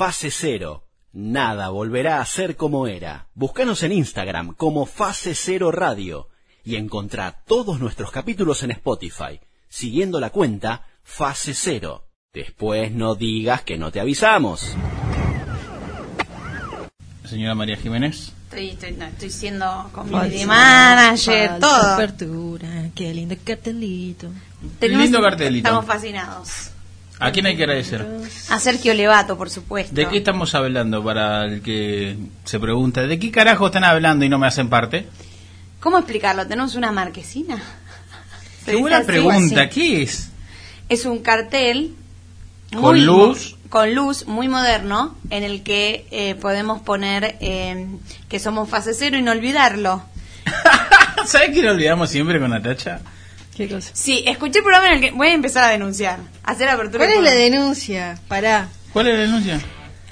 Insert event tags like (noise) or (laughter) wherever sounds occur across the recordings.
Fase Cero. Nada volverá a ser como era. Búscanos en Instagram como Fase Cero Radio y encontrá todos nuestros capítulos en Spotify, siguiendo la cuenta Fase Cero. Después no digas que no te avisamos. Señora María Jiménez. Estoy, estoy, no, estoy siendo community manager, todo. apertura, qué lindo cartelito. Tenemos- Lindo cartelito. Estamos fascinados. ¿A quién hay que agradecer? A Sergio Levato, por supuesto. ¿De qué estamos hablando para el que se pregunta? ¿De qué carajo están hablando y no me hacen parte? ¿Cómo explicarlo? ¿Tenemos una marquesina? ¿Se (laughs) Qué buena así? pregunta. ¿Qué es? Es un cartel Con luz. con luz muy moderno en el que eh, podemos poner eh, que somos fase cero y no olvidarlo. (laughs) ¿Sabes qué lo olvidamos siempre con Natacha? ¿Qué cosa? Sí, escuché el programa en el que voy a empezar a denunciar, hacer apertura. ¿Cuál es la denuncia? Pará. ¿Cuál es la denuncia?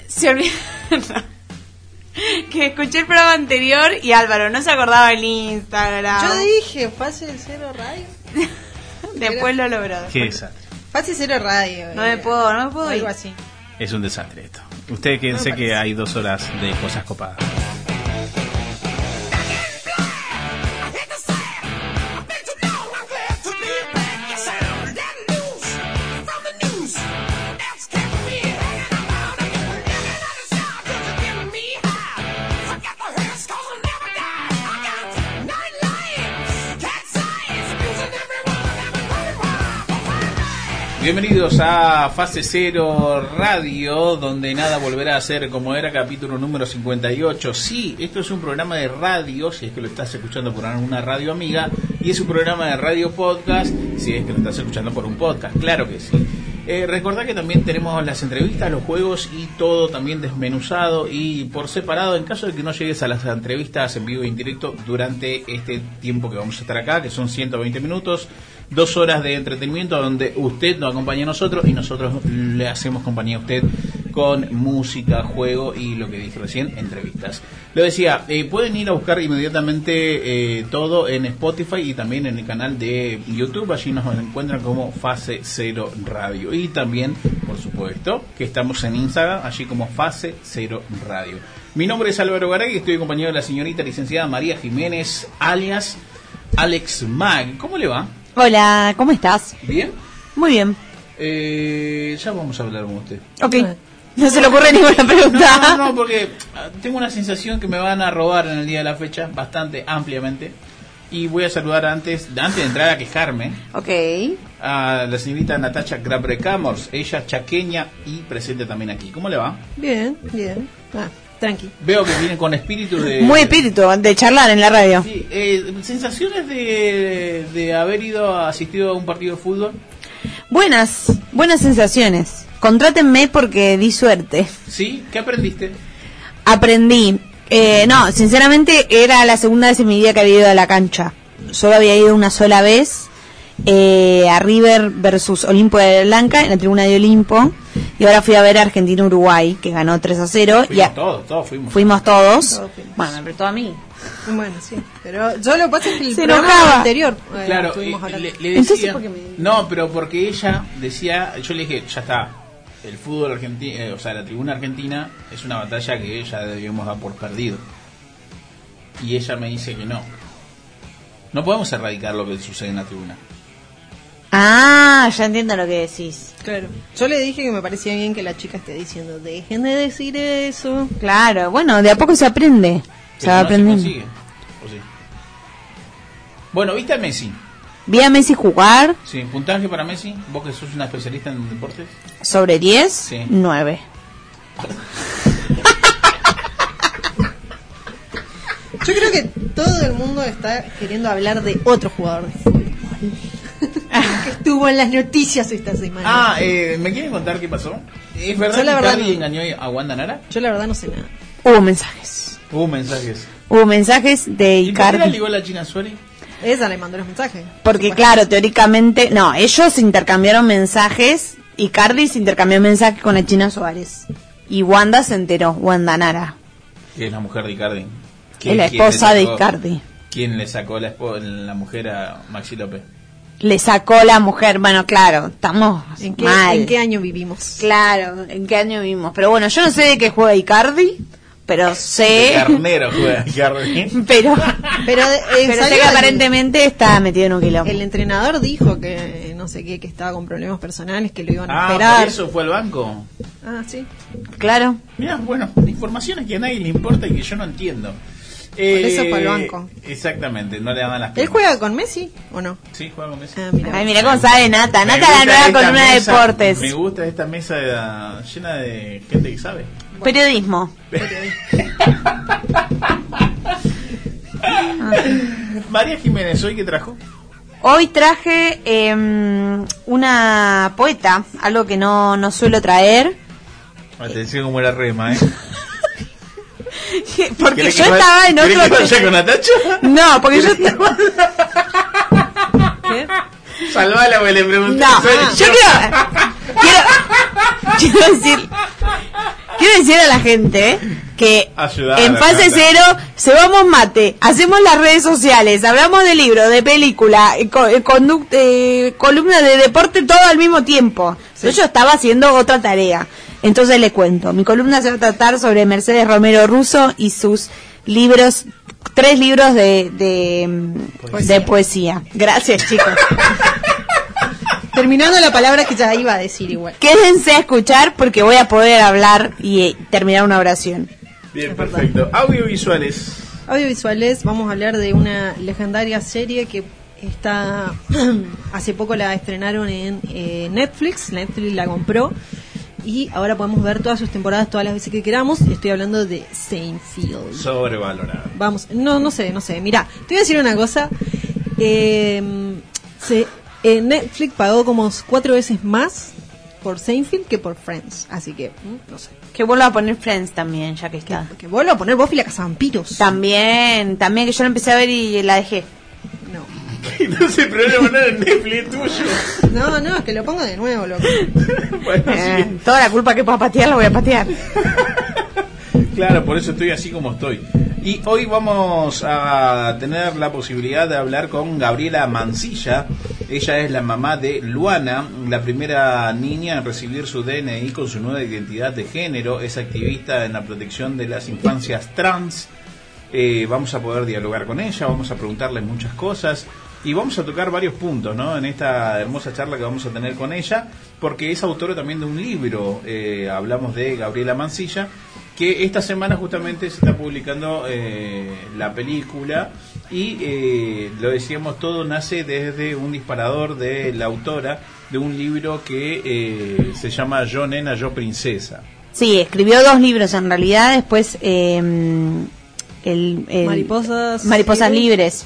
Se olvidó. (laughs) que escuché el programa anterior y Álvaro no se acordaba el Instagram. Yo dije, Fase Cero Radio. (laughs) Después lo logró. ¿Qué desastre? Fase Cero Radio. No me puedo, no me puedo. Algo así. Es un desastre esto. Usted que sé que hay dos horas de cosas copadas. Bienvenidos a Fase Cero Radio, donde nada volverá a ser como era, capítulo número 58. Sí, esto es un programa de radio, si es que lo estás escuchando por una radio amiga, y es un programa de radio podcast, si es que lo estás escuchando por un podcast, claro que sí. Eh, recordá que también tenemos las entrevistas, los juegos y todo también desmenuzado y por separado en caso de que no llegues a las entrevistas en vivo e indirecto durante este tiempo que vamos a estar acá, que son 120 minutos, dos horas de entretenimiento donde usted nos acompaña a nosotros y nosotros le hacemos compañía a usted con música, juego y lo que dije recién, entrevistas. Lo decía, eh, pueden ir a buscar inmediatamente eh, todo en Spotify y también en el canal de YouTube, allí nos encuentran como Fase Cero Radio. Y también, por supuesto, que estamos en Instagram, allí como Fase Cero Radio. Mi nombre es Álvaro Garay y estoy acompañado de la señorita licenciada María Jiménez, alias Alex Mag. ¿Cómo le va? Hola, ¿cómo estás? ¿Bien? Muy bien. Eh, ya vamos a hablar con usted. Ok. No se le ocurre ninguna pregunta. No, no, no, porque ah, tengo una sensación que me van a robar en el día de la fecha, bastante ampliamente. Y voy a saludar antes, antes de entrar a quejarme, Ok. a la señorita Natacha Grabrecamors, ella chaqueña y presente también aquí. ¿Cómo le va? Bien, bien. Ah, tranqui. Veo que viene con espíritu de... Muy espíritu de charlar en la radio. Sí, eh, sensaciones de, de haber ido a asistido a un partido de fútbol. Buenas, buenas sensaciones. Contrátenme porque di suerte. ¿Sí? ¿Qué aprendiste? Aprendí. Eh, no, sinceramente era la segunda vez en mi vida que había ido a la cancha. Solo había ido una sola vez eh, a River versus Olimpo de Blanca en la tribuna de Olimpo. Y ahora fui a ver a Argentina-Uruguay, que ganó 3 a 0. Y Fuimos a- todos, todos fuimos. fuimos todos. Todos fuimos. Bueno, me apretó a mí. Bueno, sí. Pero yo lo que pasa es que el Se programa enojaba. anterior eh, Claro, eh, le, le Entonces, decía, ¿por qué me- no, pero porque ella decía, yo le dije, ya está, el fútbol argentino, o sea, la tribuna argentina es una batalla que ya debíamos dar por perdido. Y ella me dice que no. No podemos erradicar lo que sucede en la tribuna. Ah, ya entiendo lo que decís. Claro. Yo le dije que me parecía bien que la chica esté diciendo, dejen de decir eso. Claro, bueno, de a poco se aprende. Se va no aprendiendo. ¿O sí? Bueno, ¿viste a Messi? Vi a Messi jugar Sí, puntaje para Messi. Vos que sos una especialista en deportes. sobre 10, Sí. 9. Yo creo que todo el mundo está queriendo hablar de otro jugador de fútbol. (laughs) que estuvo en las noticias esta semana. Ah, eh, ¿me quieren contar qué pasó? ¿Es verdad Yo la que verdad Cardi no. engañó a Wanda Nara? Yo la verdad no sé nada. Hubo mensajes. Hubo mensajes. Hubo mensajes de ¿Y por qué la Icardi. ligó la China Suárez? Ella le mandó los mensajes. Porque claro, teóricamente, no, ellos intercambiaron mensajes, Icardi se intercambió mensajes con la China Suárez. Y Wanda se enteró, Wanda Nara. Que es la mujer de Icardi. Es la ¿Quién le esposa de sacó- Icardi. ¿Quién le sacó la, espo- la mujer a Maxi López? Le sacó la mujer. Bueno, claro, estamos ¿En qué, mal. ¿En qué año vivimos? Claro, ¿en qué año vivimos? Pero bueno, yo no sé de qué juega Icardi, pero De sé... carnero juega Icardi. (laughs) pero Pero, eh, pero sé salió que el- aparentemente está metido en un quilombo. El entrenador dijo que no sé qué, que estaba con problemas personales, que lo iban a Ah, esperar. por eso fue al banco. Ah, sí. Claro. Mira, bueno, informaciones que a nadie le importa y que yo no entiendo. Por eso fue al banco. Exactamente, no le dan las ¿Él piernas. juega con Messi o no? Sí, juega con Messi. Ah, mira. Ay, mira cómo sabe Nata. Me Nata la nueva columna de mesa- deportes. Me gusta esta mesa de- llena de gente que sabe. Periodismo. (laughs) María Jiménez, ¿hoy qué trajo? Hoy traje em, una poeta, algo que no, no suelo traer. Atención como la rema, ¿eh? (laughs) Porque ¿Querés yo estaba en otro... que vaya con Natacha? No, porque yo estaba... ¿Qué? Salvala, porque le pregunté. No, yo quiero, quiero, quiero decir, quiero decir a la gente que Ayudar en fase cero cebamos mate, hacemos las redes sociales, hablamos de libro, de película, eh, eh, eh, columna de deporte todo al mismo tiempo. Yo estaba haciendo otra tarea. Entonces le cuento, mi columna se va a tratar sobre Mercedes Romero Russo y sus libros, tres libros de, de, de poesía. Gracias chicos. (laughs) Terminando la palabra que ya iba a decir igual. Quédense a escuchar porque voy a poder hablar y eh, terminar una oración. Bien, perfecto. Audiovisuales. Audiovisuales, vamos a hablar de una legendaria serie que está (clears throat) hace poco la estrenaron en eh, Netflix, Netflix la compró y ahora podemos ver todas sus temporadas todas las veces que queramos. Estoy hablando de Seinfeld. Sobrevalorado. Vamos, no, no sé, no sé. Mira, te voy a decir una cosa. Eh, se, eh, Netflix pagó como cuatro veces más por Seinfeld que por Friends. Así que, mm, no sé. Que vuelva a poner Friends también, ya que está. Que vuelvo a poner Buffy la Cazavampiros. También, también que yo la empecé a ver y la dejé. (laughs) No. no pero le poner en Netflix tuyo. No, no, es que lo pongo de nuevo, loco. (laughs) bueno, Eh, sí. toda la culpa que pueda patear la voy a patear. (laughs) Claro, por eso estoy así como estoy. Y hoy vamos a tener la posibilidad de hablar con Gabriela Mancilla. Ella es la mamá de Luana, la primera niña en recibir su DNI con su nueva identidad de género. Es activista en la protección de las infancias trans. Eh, vamos a poder dialogar con ella, vamos a preguntarle muchas cosas y vamos a tocar varios puntos ¿no? en esta hermosa charla que vamos a tener con ella, porque es autora también de un libro, eh, hablamos de Gabriela Mancilla, que esta semana justamente se está publicando eh, la película y eh, lo decíamos, todo nace desde un disparador de la autora de un libro que eh, se llama Yo Nena, Yo Princesa. Sí, escribió dos libros en realidad, después eh, el, el- Mariposas Mariposas Libres. Libres.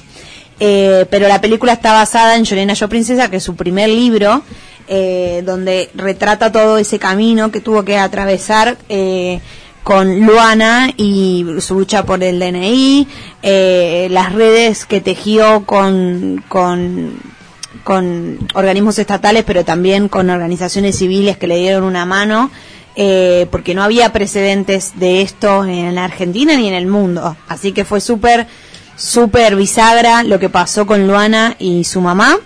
Eh, pero la película está basada en Llorena Yo Princesa, que es su primer libro, eh, donde retrata todo ese camino que tuvo que atravesar eh, con Luana y su lucha por el DNI, eh, las redes que tejió con, con organismos estatales, pero también con organizaciones civiles que le dieron una mano, eh, porque no había precedentes de esto en la Argentina ni en el mundo. Así que fue súper, súper bisagra lo que pasó con Luana y su mamá.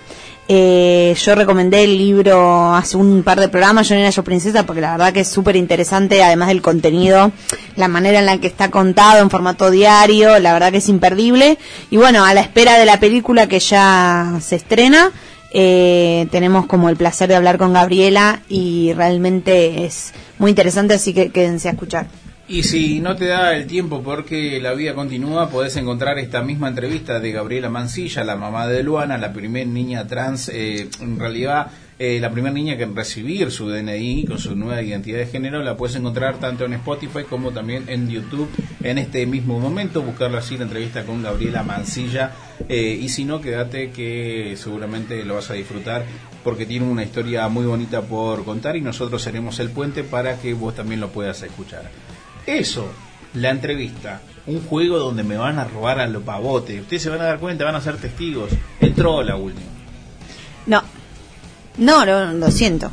Eh, yo recomendé el libro hace un par de programas, Yo era yo princesa, porque la verdad que es súper interesante, además del contenido, la manera en la que está contado en formato diario, la verdad que es imperdible. Y bueno, a la espera de la película que ya se estrena, eh, tenemos como el placer de hablar con Gabriela y realmente es muy interesante, así que quédense a escuchar. Y si no te da el tiempo porque la vida continúa, podés encontrar esta misma entrevista de Gabriela Mancilla, la mamá de Luana, la primer niña trans, eh, en realidad eh, la primera niña que en recibir su DNI con su nueva identidad de género, la puedes encontrar tanto en Spotify como también en YouTube en este mismo momento. Buscarlo así, la entrevista con Gabriela Mancilla. eh, y si no, quédate que seguramente lo vas a disfrutar porque tiene una historia muy bonita por contar y nosotros seremos el puente para que vos también lo puedas escuchar. Eso, la entrevista, un juego donde me van a robar a lo pavote. Ustedes se van a dar cuenta, van a ser testigos. Entró la última. No, no, no, lo siento.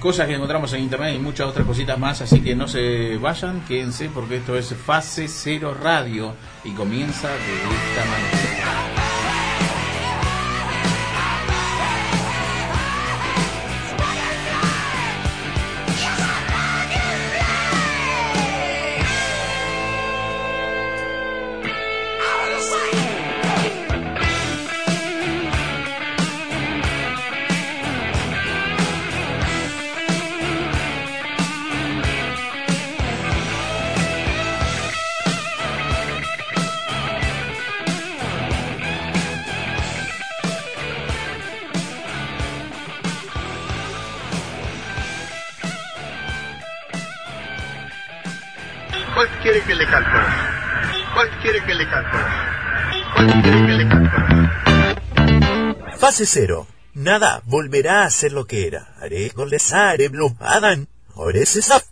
Cosas que encontramos en internet y muchas otras cositas más, así que no se vayan, quédense porque esto es Fase Cero Radio y comienza de esta manera. ¿Cuál quiere que le cante? ¿Cuál quiere que le cante? ¿Cuál quiere que le cante? Fase cero. Nada volverá a ser lo que era. Haré goles, blue, Adam. Oresesaf.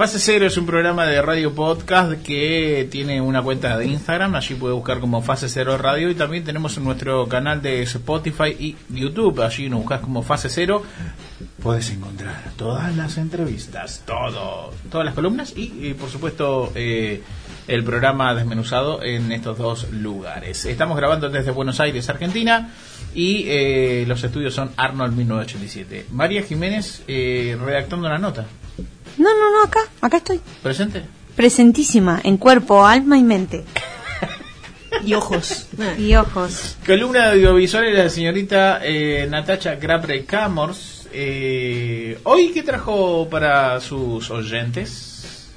Fase Cero es un programa de radio podcast que tiene una cuenta de Instagram, allí puede buscar como Fase Cero Radio y también tenemos nuestro canal de Spotify y YouTube, allí nos buscas como Fase Cero, puedes encontrar todas las entrevistas, todo, todas las columnas y, por supuesto eh, el programa desmenuzado en estos dos lugares. Estamos grabando desde Buenos Aires, Argentina y eh, los estudios son Arnold 1987. María Jiménez eh, redactando la nota. No, no, no, acá, acá estoy. ¿Presente? Presentísima, en cuerpo, alma y mente. (laughs) y ojos. (laughs) y ojos. Columna audiovisual de la señorita eh, Natacha Grapre Camors. Eh, ¿Hoy qué trajo para sus oyentes?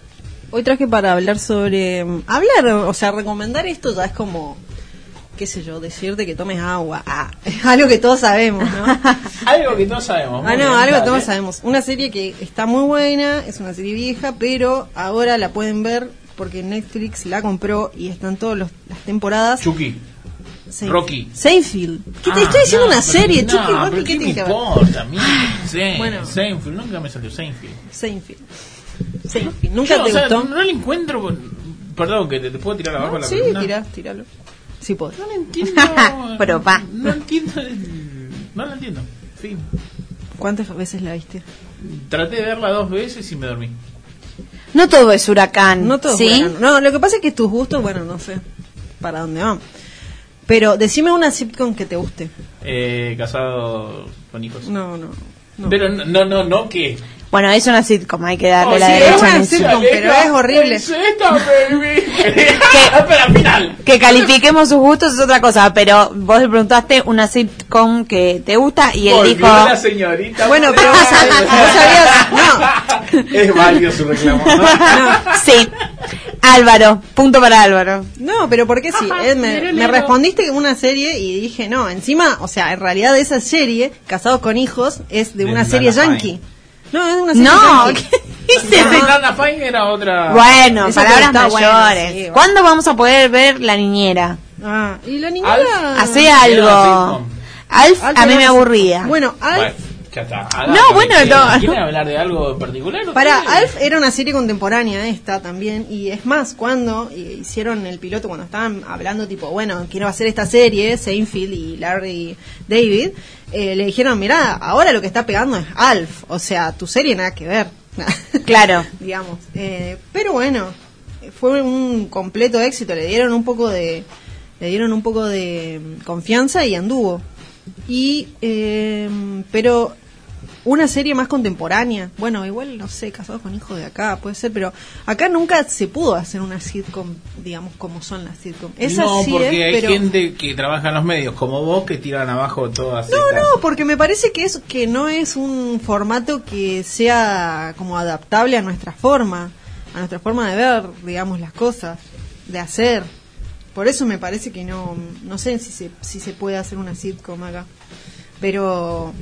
Hoy traje para hablar sobre... Mm, hablar, o sea, recomendar esto ya es como qué sé yo, decirte que tomes agua. Ah, es algo que todos sabemos, ¿no? (laughs) algo que todos sabemos. Ah, no, algo que todos sabemos. Una serie que está muy buena, es una serie vieja, pero ahora la pueden ver porque Netflix la compró y están todas las temporadas. Chucky. Rocky. Seinfeld. ¿Qué te ah, estoy diciendo una serie? Chucky, Rocky, ¿qué, que ver? importa, bueno. Seinfeld, nunca me salió Seinfeld. Seinfeld. Seinfeld. ¿Nunca te gustó? No, le encuentro. Perdón, que te, puedo tirar abajo la Sí, tira, tíralo. Sí puedo. No lo entiendo. (laughs) Pero va. No entiendo. No lo entiendo. Fin. ¿Cuántas veces la viste? Traté de verla dos veces y me dormí. No todo es huracán. No todo ¿sí? No, lo que pasa es que tus gustos, bueno, no sé para dónde van. Pero decime una sitcom que te guste. Eh, casado con hijos. No, no. no. Pero no, no, no, que bueno, es una sitcom, hay que darle oh, la sí, derecha. Es una sitcom, pero es horrible. (laughs) que, que califiquemos sus gustos es otra cosa, pero vos le preguntaste una sitcom que te gusta y él dijo... La señorita bueno, pero vos sabías... No. (laughs) Es válido su reclamo. ¿no? Sí. Álvaro, punto para Álvaro. No, pero ¿por qué sí? me, me, respondiste una serie y dije, no, encima, o sea, en realidad esa serie, Casados con Hijos, es de, una serie yankee. No, es una serie No, ¿qué Fine era otra. Bueno, palabras mayores. ¿Cuándo vamos a poder ver La Niñera? Ah, y La Niñera. Hace algo. Alf, a mí me aburría. Bueno, Alf. No, bueno, no. ¿Quieren hablar de algo en particular? Para, Alf era una serie contemporánea esta también, y es más, cuando hicieron el piloto, cuando estaban hablando tipo, bueno, quiero hacer esta serie, Seinfeld y Larry David, eh, le dijeron, mira, ahora lo que está pegando es Alf, o sea, tu serie nada que ver. (laughs) Claro. Digamos. Eh, pero bueno, fue un completo éxito, le dieron un poco de le dieron un poco de confianza y anduvo. Y eh, pero una serie más contemporánea. Bueno, igual no sé, casados con hijos de acá, puede ser, pero acá nunca se pudo hacer una sitcom, digamos, como son las sitcom. no, porque hay gente que trabaja en los medios como vos que tiran abajo todas. No, no, porque me parece que es que no es un formato que sea como adaptable a nuestra forma, a nuestra forma de ver, digamos, las cosas, de hacer. Por eso me parece que no, no sé si se, si se puede hacer una sitcom acá. Pero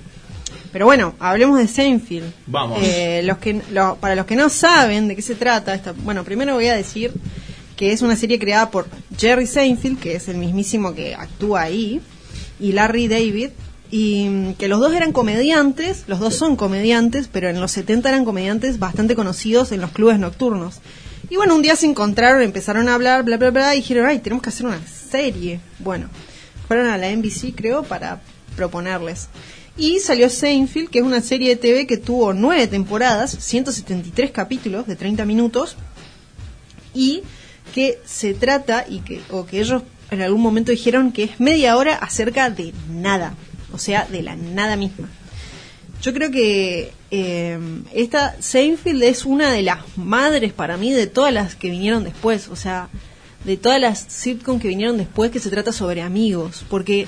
pero bueno, hablemos de Seinfeld. Vamos. Eh, los que, para los que no saben de qué se trata, esta, bueno, primero voy a decir que es una serie creada por Jerry Seinfeld, que es el mismísimo que actúa ahí, y Larry David, y mm, que los dos eran comediantes, los dos son comediantes, pero en los 70 eran comediantes bastante conocidos en los clubes nocturnos. Y bueno, un día se encontraron, empezaron a hablar, bla, bla, bla, y dijeron, ay, tenemos que hacer una serie. Bueno, fueron a la NBC, creo, para proponerles. Y salió Seinfeld, que es una serie de TV que tuvo nueve temporadas, 173 capítulos de 30 minutos, y que se trata, y que, o que ellos en algún momento dijeron que es media hora acerca de nada, o sea, de la nada misma. yo creo que eh, esta Seinfeld es una de las madres para mí de todas las que vinieron después, o sea, de todas las sitcom que vinieron después que se trata sobre amigos, porque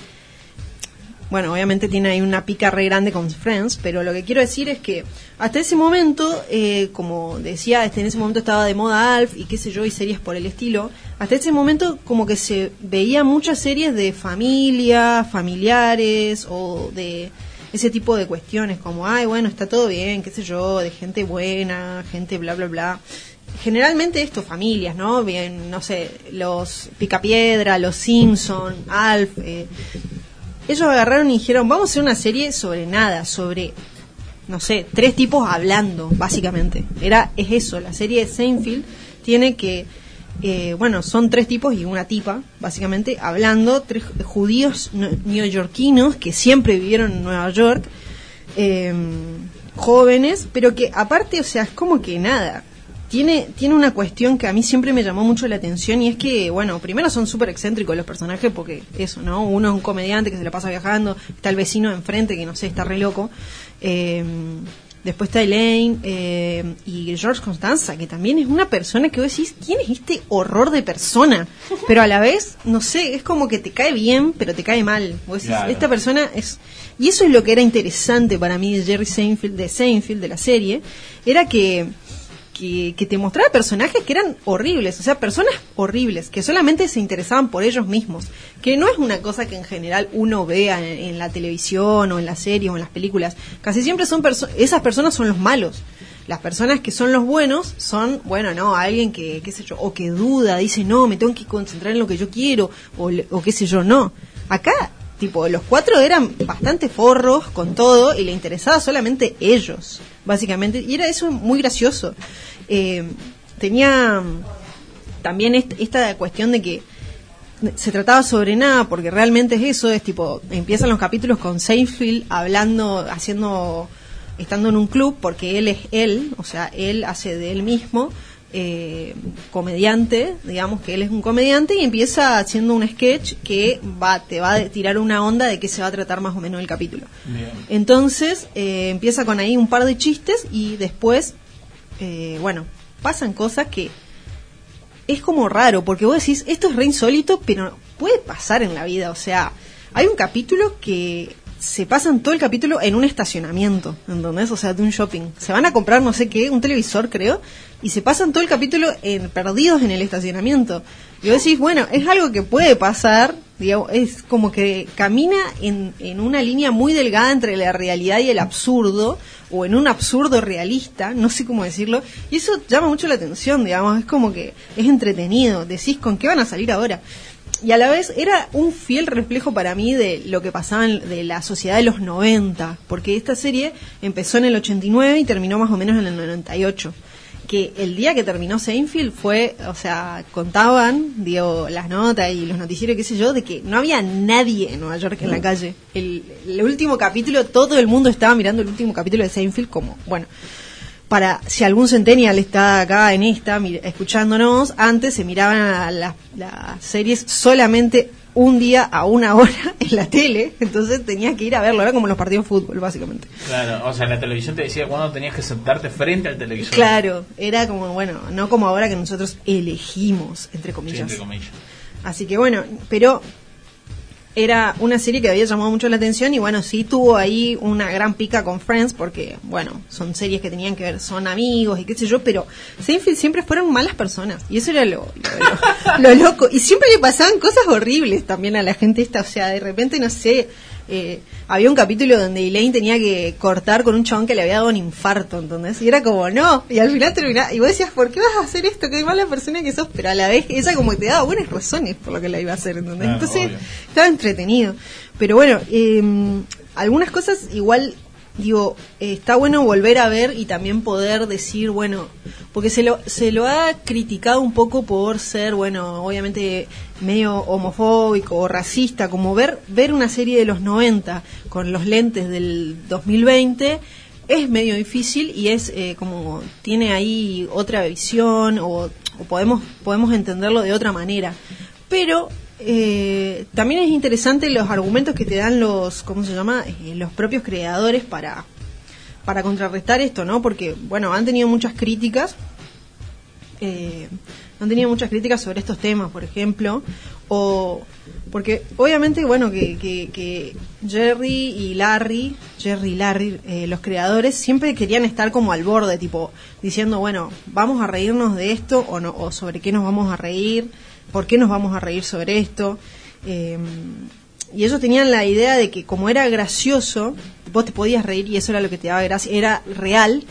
bueno, obviamente tiene ahí una pica re grande con Friends, pero lo que quiero decir es que hasta ese momento, eh, como decía, este, en ese momento estaba de moda Alf y qué sé yo, y series por el estilo, hasta ese momento como que se veía muchas series de familia, familiares o de ese tipo de cuestiones, como, ay, bueno, está todo bien, qué sé yo, de gente buena, gente bla, bla, bla generalmente esto, familias, ¿no? Bien, no sé, los Picapiedra, los Simpson, Alf, eh, ellos agarraron y dijeron, vamos a hacer una serie sobre nada, sobre, no sé, tres tipos hablando, básicamente. Era, es eso, la serie de Seinfeld tiene que, eh, bueno, son tres tipos y una tipa, básicamente, hablando, tres judíos no- neoyorquinos que siempre vivieron en Nueva York, eh, jóvenes, pero que aparte, o sea, es como que nada. Tiene, tiene una cuestión que a mí siempre me llamó mucho la atención y es que, bueno, primero son súper excéntricos los personajes porque eso, ¿no? Uno es un comediante que se la pasa viajando, está el vecino de enfrente que no sé, está re loco. Eh, después está Elaine eh, y George Constanza, que también es una persona que vos decís, ¿quién es este horror de persona? Pero a la vez, no sé, es como que te cae bien, pero te cae mal. Vos decís, Claro. esta persona es... Y eso es lo que era interesante para mí de Jerry Seinfeld, de Seinfeld, de la serie, era que, que, te mostraba personajes que eran horribles, o sea, personas horribles, que solamente se interesaban por ellos mismos, que no es una cosa que en general uno vea en, la televisión o en las series o en las películas, casi siempre son esas personas son los malos. Las personas que son los buenos son, bueno, no, alguien que, qué sé yo, o que duda, dice, no, me tengo que concentrar en lo que yo quiero, o, o qué sé yo, no. Acá tipo, los cuatro eran bastante forros con todo y le interesaba solamente ellos, básicamente. Y era eso muy gracioso. Eh, tenía también est- esta cuestión de que se trataba sobre nada, porque realmente es eso, es tipo, empiezan los capítulos con Seinfeld hablando, haciendo, estando en un club, porque él es él, o sea, él hace de él mismo, eh, comediante, digamos que él es un comediante y empieza haciendo un sketch que va, te va a tirar una onda de qué se va a tratar más o menos el capítulo. Entonces eh, empieza con ahí un par de chistes y después, eh, bueno, pasan cosas que es como raro, porque vos decís, esto es re insólito, pero puede pasar en la vida. O sea, hay un capítulo que se pasan todo el capítulo en un estacionamiento, ¿entendés? O sea, de un shopping. Se van a comprar no sé qué, un televisor creo, y se pasan todo el capítulo en, perdidos en el estacionamiento. Y vos decís, bueno, es algo que puede pasar, digamos, es como que camina en, en una línea muy delgada entre la realidad y el absurdo, o en un absurdo realista, no sé cómo decirlo, y eso llama mucho la atención, digamos, es como que es entretenido, decís con qué van a salir ahora. Y a la vez era un fiel reflejo para mí de lo que pasaba en de la sociedad de los 90, porque esta serie empezó en el 89 y terminó más o menos en el 98 que el día que terminó Seinfeld fue, o sea, contaban, digo, las notas y los noticieros, qué sé yo, de que no había nadie en Nueva York en la calle. El, el último capítulo, todo el mundo estaba mirando el último capítulo de Seinfeld como, bueno, para si algún centennial está acá en esta escuchándonos, antes se miraban a las, las series solamente un día a una hora (laughs) en la tele, entonces tenías que ir a verlo, era como los partidos de fútbol, básicamente. Claro, o sea, la televisión te decía cuándo tenías que sentarte frente al televisor. Claro, era como, bueno, no como ahora que nosotros elegimos, entre Sí, comillas. entre comillas. Así que bueno, pero era una serie que había llamado mucho la atención y bueno, sí tuvo ahí una gran pica con Friends porque, bueno, son series que tenían que ver, son amigos y qué sé yo, pero Seinfeld siempre fueron malas personas y eso era lo, lo, lo- lo loco. Y siempre le pasaban cosas horribles también a la gente esta, o sea, de repente, no sé, eh, había un capítulo donde Elaine tenía que cortar con un chabón que le había dado un infarto, ¿entendés? Y era como, no, y al final terminaba, y vos decías, ¿por qué vas a hacer esto? Qué mala persona que sos, pero a la vez ella como que te daba buenas razones por lo que la iba a hacer, ¿entendés? Claro, Entonces, obvio. estaba entretenido. Pero bueno, eh, algunas cosas igual, digo, está bueno volver a ver y también poder decir, bueno, porque se lo, se lo ha criticado un poco por ser, bueno, obviamente medio homofóbico o racista, como ver, ver una serie de los 90 con los lentes del 2020 es medio difícil y es eh, como tiene ahí otra visión o, o podemos podemos entenderlo de otra manera. Pero eh, también es interesante los argumentos que te dan los cómo se llama Eh, los propios creadores para para contrarrestar esto, ¿no? Porque, bueno, han tenido muchas críticas. eh, han tenido muchas críticas sobre estos temas, por ejemplo. O. Porque, obviamente, bueno, que, que, que Jerry y Larry, Jerry y Larry, eh, los creadores, siempre querían estar como al borde, tipo, diciendo, bueno, vamos a reírnos de esto o, no, o sobre qué nos vamos a reír, por qué nos vamos a reír sobre esto. Eh, y ellos tenían la idea de que como era gracioso, vos te podías reír y eso era lo que te daba gracia, era real,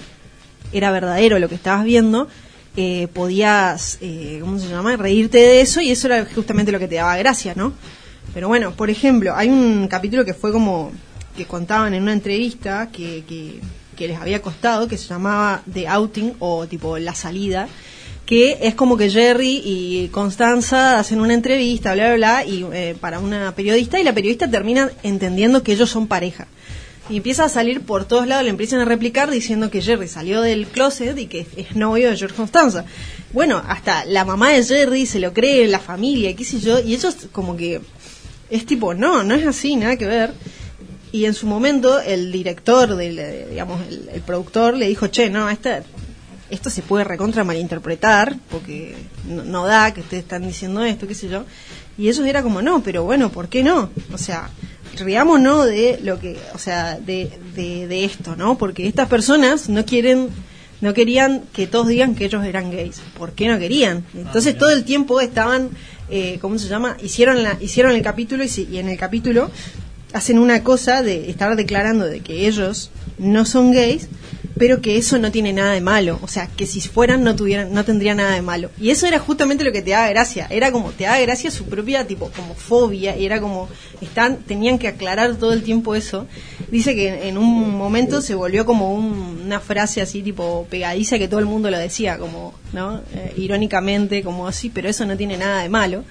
era verdadero lo que estabas viendo, eh, podías, eh, ¿cómo se llama?, reírte de eso y eso era justamente lo que te daba gracia, ¿no? Pero bueno, por ejemplo, hay un capítulo que fue como que contaban en una entrevista que, que, que les había costado, que se llamaba The Outing o tipo La Salida, que es como que Jerry y Constanza hacen una entrevista, bla, bla, bla, y, eh, para una periodista, y la periodista termina entendiendo que ellos son pareja. Y empieza a salir por todos lados, le empiezan a replicar diciendo que Jerry salió del closet y que es, novio de George Constanza. Bueno, hasta la mamá de Jerry se lo cree, la familia, qué sé yo, y ellos como que es tipo, no, no es así, nada que ver. Y en su momento el director, del, eh, digamos, el, el productor le dijo, che, no, esta, esto se puede recontra malinterpretar, porque no, no da que ustedes están diciendo esto, qué sé yo. Y ellos era como, no, pero bueno, ¿por qué no? O sea, riámonos de lo que, o sea, de, de, de esto, ¿no? Porque estas personas no quieren, no querían que todos digan que ellos eran gays. ¿Por qué no querían? Entonces todo el tiempo estaban, eh, ¿cómo se llama? Hicieron la, hicieron el capítulo y, si- y en el capítulo hacen una cosa de estar declarando de que ellos no son gays, pero que eso no tiene nada de malo. O sea, que si fueran no tuvieran, no tendría nada de malo. Y eso era justamente lo que te daba gracia. Era como, te daba gracia su propia tipo como fobia, y era como, están, tenían que aclarar todo el tiempo eso. Dice que en un momento se volvió como un- una frase así tipo pegadiza que todo el mundo lo decía, como, ¿no? Eh, irónicamente, como así, pero eso no tiene nada de malo.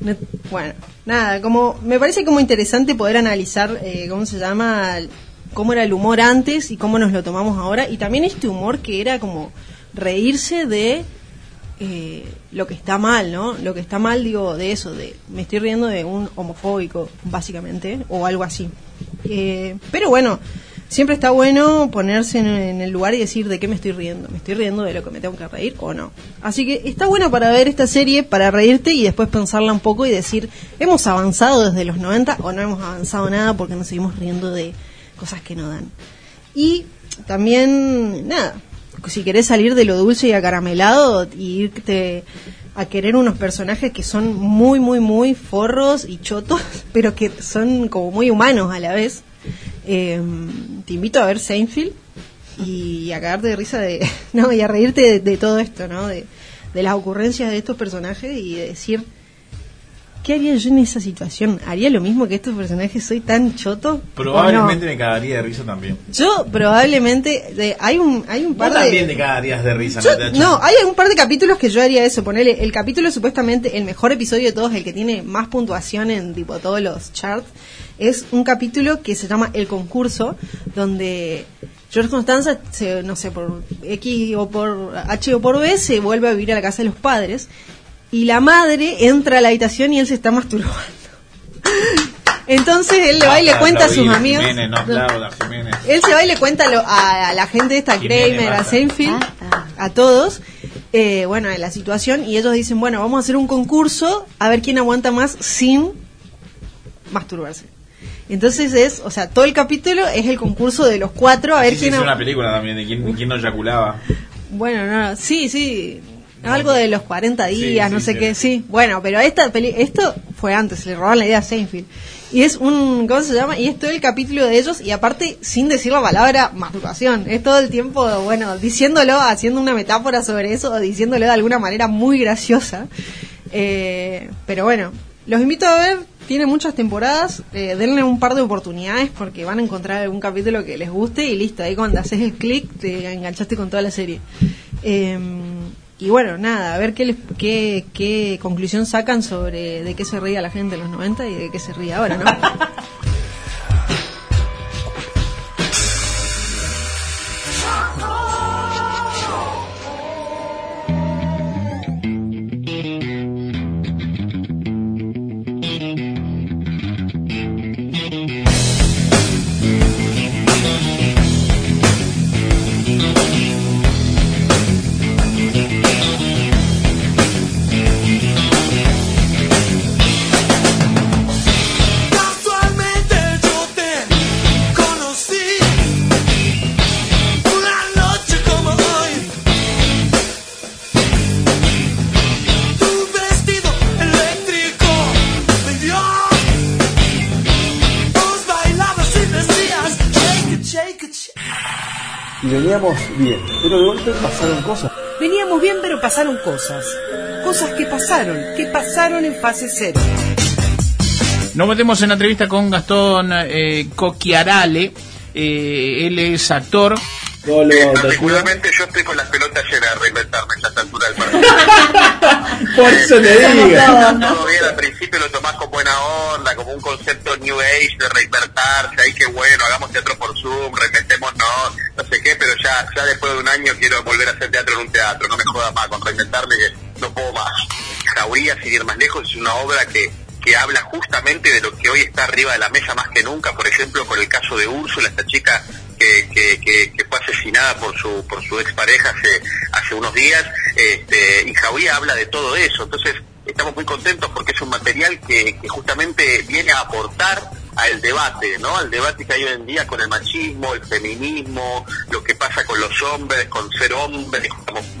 No- bueno, nada, como me parece como interesante poder analizar, eh, ¿cómo se llama? Cómo era el humor antes y cómo nos lo tomamos ahora. Y también este humor que era como reírse de eh, lo que está mal, ¿no? Lo que está mal, digo, de eso, de me estoy riendo de un homofóbico, básicamente, o algo así. Eh, pero bueno, siempre está bueno ponerse en, en el lugar y decir de qué me estoy riendo. ¿Me estoy riendo de lo que me tengo que reír o no? Así que está bueno para ver esta serie, para reírte y después pensarla un poco y decir, ¿hemos avanzado desde los 90 o no hemos avanzado nada porque nos seguimos riendo de cosas que no dan? Y también, nada, si querés salir de lo dulce y acaramelado y irte a querer unos personajes que son muy, muy, muy forros y chotos, (laughs) pero que son como muy humanos a la vez, eh, te invito a ver Seinfeld y a cagarte de risa de, (laughs) no, y a reírte de, todo esto, ¿no? De, de las ocurrencias de estos personajes y de decir, ¿qué haría yo en esa situación? ¿Haría lo mismo que estos personajes? ¿Soy tan choto? Probablemente ¿O me cagaría de risa también. Yo probablemente, de- hay un, hay un Vos par de... también te cagarías de risa, Yo- no, hay un par de capítulos que yo haría eso. Ponerle el capítulo supuestamente el mejor episodio de todos, el que tiene más puntuación en tipo todos los charts, es un capítulo que se llama El concurso, donde George Constanza, se- no sé, por X o por H o por B, se vuelve a vivir a la casa de los padres y la madre entra a la habitación y él se está masturbando. Entonces él le va y le cuenta a sus amigos. Jiménez, no Jiménez. Él se va y le cuenta lo- a, a la gente esta, a Jiménez, Kramer, a basta. Seinfeld, a todos, eh, bueno, de la situación, y ellos dicen, bueno, vamos a hacer un concurso a ver quién aguanta más sin masturbarse. Entonces es, o sea, todo el capítulo es el concurso de los cuatro a ver Sí, quién... hizo a- una película también de quién, de quién no eyaculaba. Bueno, no, sí, sí. Algo de los 40 días, Sí, no sí, sé sí. qué, sí. Bueno, pero esta peli esto fue antes, le robaron la idea a Seinfeld. Y es un, ¿cómo se llama? Y es todo el capítulo de ellos y aparte sin decir la palabra masturbación. Es todo el tiempo, bueno, diciéndolo, haciendo una metáfora sobre eso o diciéndolo de alguna manera muy graciosa. Eh, pero bueno, los invito a ver, tiene muchas temporadas, eh, denle un par de oportunidades porque van a encontrar algún capítulo que les guste y listo, ahí cuando haces el clic te enganchaste con toda la serie. Eh, y bueno, nada, a ver qué, les, qué, qué conclusión sacan sobre de qué se ría la gente en los 90 y de qué se ríe ahora, ¿no? (laughs) pasaron cosas. Veníamos bien, pero pasaron cosas. Cosas que pasaron, que pasaron en fase cero. Nos metemos en la entrevista con Gastón eh, Coquiarale. Eh, él es actor. Particularmente yo estoy con las pelotas llenas de reinventarme a esta altura del partido. (laughs) Por eso te digo. Todo bien, al principio lo tomás con buena onda, como un concepto New Age de reinvertirse, ahí que bueno, hagamos teatro por Zoom, reinventémonos, no sé qué, pero ya, ya después de un año quiero volver a hacer teatro en un teatro, no me joda más con reinventarme que no puedo más. Jauría, sin ir más lejos, es una obra que que habla justamente de lo que hoy está arriba de la mesa más que nunca, por ejemplo, con el caso de Úrsula, esta chica que, que, fue asesinada por su por su expareja hace hace unos días, este, y Jauría habla de todo eso, entonces estamos muy contentos porque es un material que, que justamente viene a aportar al debate, ¿no? Al debate que hay hoy en día con el machismo, el feminismo, lo que pasa con los hombres, con ser hombres,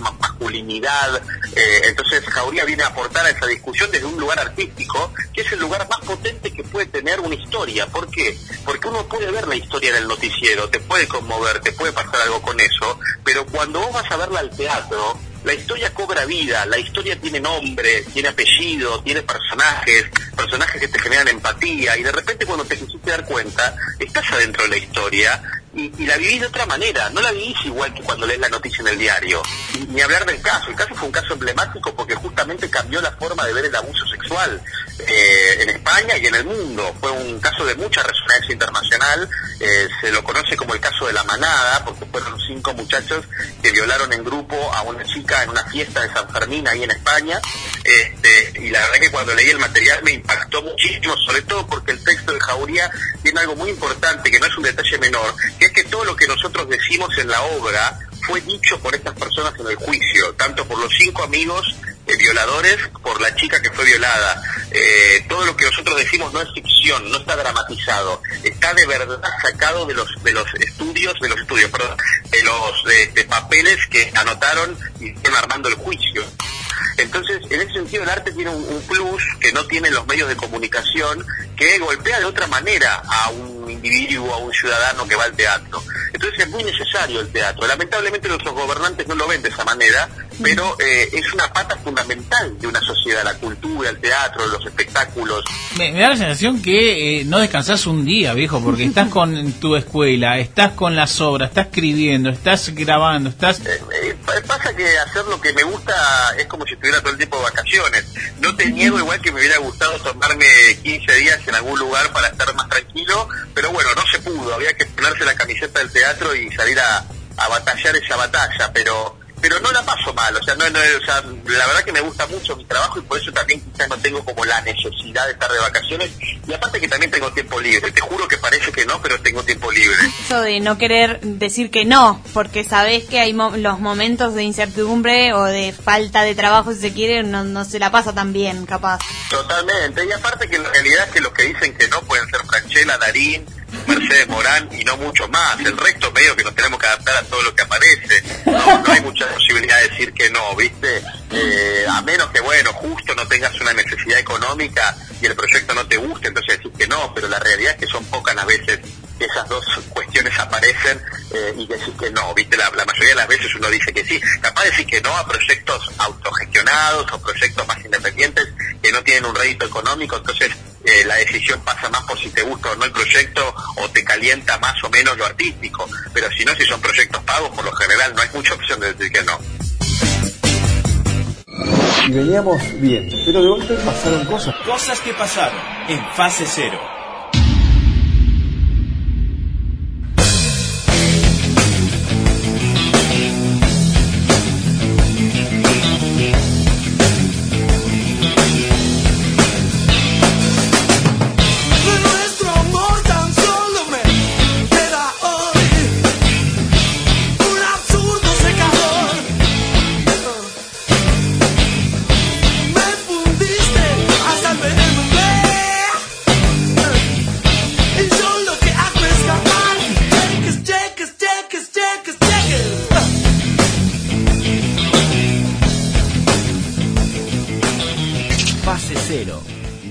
ma- masculinidad. Eh, entonces Jauría viene a aportar a esa discusión desde un lugar artístico, que es el lugar más potente que puede tener una historia. ¿Por qué? Porque uno puede ver la historia en el noticiero, te puede conmover, te puede pasar algo con eso, pero cuando vos vas a verla al teatro, la historia cobra vida, la historia tiene nombre, tiene apellido, tiene personajes, personajes que te generan empatía y de repente cuando te quisiste dar cuenta, estás adentro de la historia y, y la vivís de otra manera, no la vivís igual que cuando lees la noticia en el diario. Ni hablar del caso, el caso fue un caso emblemático porque justamente cambió la forma de ver el abuso sexual eh, en España y en el mundo. Fue un caso de mucha resonancia internacional, eh, se lo conoce como el caso de la manada porque fueron cinco muchachos que violaron en grupo a una chica en una fiesta de San Fermín ahí en España. Este, y la verdad que cuando leí el material me impactó muchísimo, sobre todo porque el texto de Jauría tiene algo muy importante, que no es un detalle menor, que es que todo lo que nosotros decimos en la obra fue dicho por estas personas en el juicio, tanto por los cinco amigos eh, violadores, por la chica que fue violada. Eh, todo lo que nosotros decimos no es ficción, no está dramatizado, está de verdad sacado de los de los estudios, de los estudios, perdón, de los de, papeles que anotaron y fueron armando el juicio. Entonces, en ese sentido, el arte tiene un, un plus que no tienen los medios de comunicación, que golpea de otra manera a un individuo, a un ciudadano que va al teatro. Entonces, es muy necesario el teatro. Lamentablemente, nuestros gobernantes no lo ven de esa manera, pero eh, es una pata fundamental de una sociedad, la cultura, el teatro, los espectáculos. Me, me da la sensación que eh, no descansás un día, viejo, porque estás con tu escuela, estás con las obras, estás escribiendo, estás grabando, estás... Eh, pa- pasa que hacer lo que me gusta es como si estuviera todo el tiempo de vacaciones. No te niego igual que me hubiera gustado tomarme 15 días en algún lugar para estar más tranquilo, pero bueno, no se pudo. Había que ponerse la camiseta del teatro y salir a, a batallar esa batalla, pero pero no la paso mal, o sea, no, no, o sea, la verdad que me gusta mucho mi trabajo y por eso también quizás no tengo como la necesidad de estar de vacaciones y aparte que también tengo tiempo libre, te juro que parece que no, pero tengo tiempo libre. (laughs) Eso de no querer decir que no, porque sabés que hay mo- los momentos de incertidumbre o de falta de trabajo, si se quiere, no, no se la pasa tan bien, capaz. Totalmente, y aparte que la realidad es que los que dicen que no pueden ser Franchella, Darín, Mercedes Morán y no mucho más. El resto medio que nos tenemos que adaptar a todo lo que aparece. No, hay mucha posibilidad de decir que no, ¿viste? Eh, a menos que, bueno, justo no tengas una necesidad económica y el proyecto no te guste, entonces decís que no, pero la realidad es que son pocas las veces que esas dos cuestiones aparecen eh, y decís que no, ¿viste? La, la mayoría de las veces uno dice que sí. Capaz de decir que no a proyectos autogestionados o proyectos más independientes que no tienen un rédito económico, entonces eh, la decisión pasa más por si te gusta o no el proyecto o te calienta más o menos lo artístico. Pero si no, si son proyectos pagos, por lo general no hay mucha opción de decir que no. Y veníamos bien, pero de golpe pasaron cosas. Cosas que pasaron en fase cero.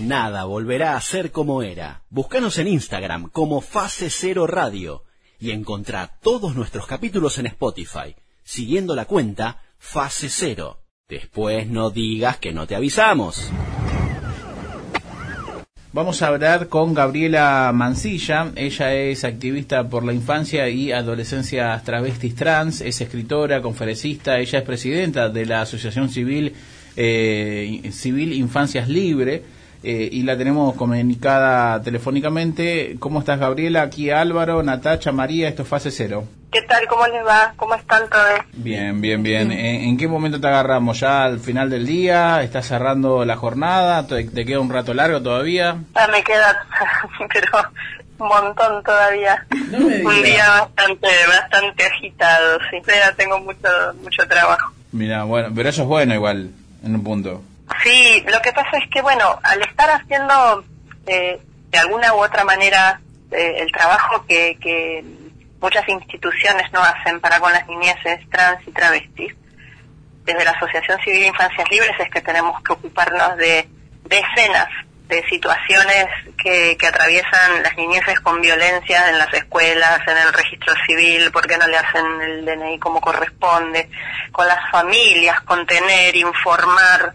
Nada volverá a ser como era. Búscanos en Instagram como Fase Cero Radio y encontrá todos nuestros capítulos en Spotify, siguiendo la cuenta Fase Cero. Después no digas que no te avisamos. Vamos a hablar con Gabriela Mancilla. Ella es activista por la infancia y adolescencia travestis trans, es escritora, conferencista, ella es presidenta de la Asociación Civil eh, Civil Infancias Libre eh, y la tenemos comunicada telefónicamente. ¿Cómo estás, Gabriela? Aquí Álvaro, Natacha, María, esto es Fase Cero. ¿Qué tal? ¿Cómo les va? ¿Cómo están todos? Bien, bien, bien. ¿En, en qué momento te agarramos? ¿Ya al final del día? ¿Estás cerrando la jornada? ¿Te, te queda un rato largo todavía? Ah, me queda, (laughs) pero un montón todavía. un día bastante, bastante agitado, sí. Tengo mucho, mucho trabajo. Mira, bueno, pero eso es bueno igual, en un punto. Sí, lo que pasa es que, bueno, al estar haciendo eh, de alguna u otra manera eh, el trabajo que, que muchas instituciones no hacen para con las niñeces trans y travestis, desde la Asociación Civil de Infancias Libres es que tenemos que ocuparnos de decenas de situaciones que, que atraviesan las niñeces con violencia en las escuelas, en el registro civil, porque no le hacen el DNI como corresponde, con las familias, contener, informar,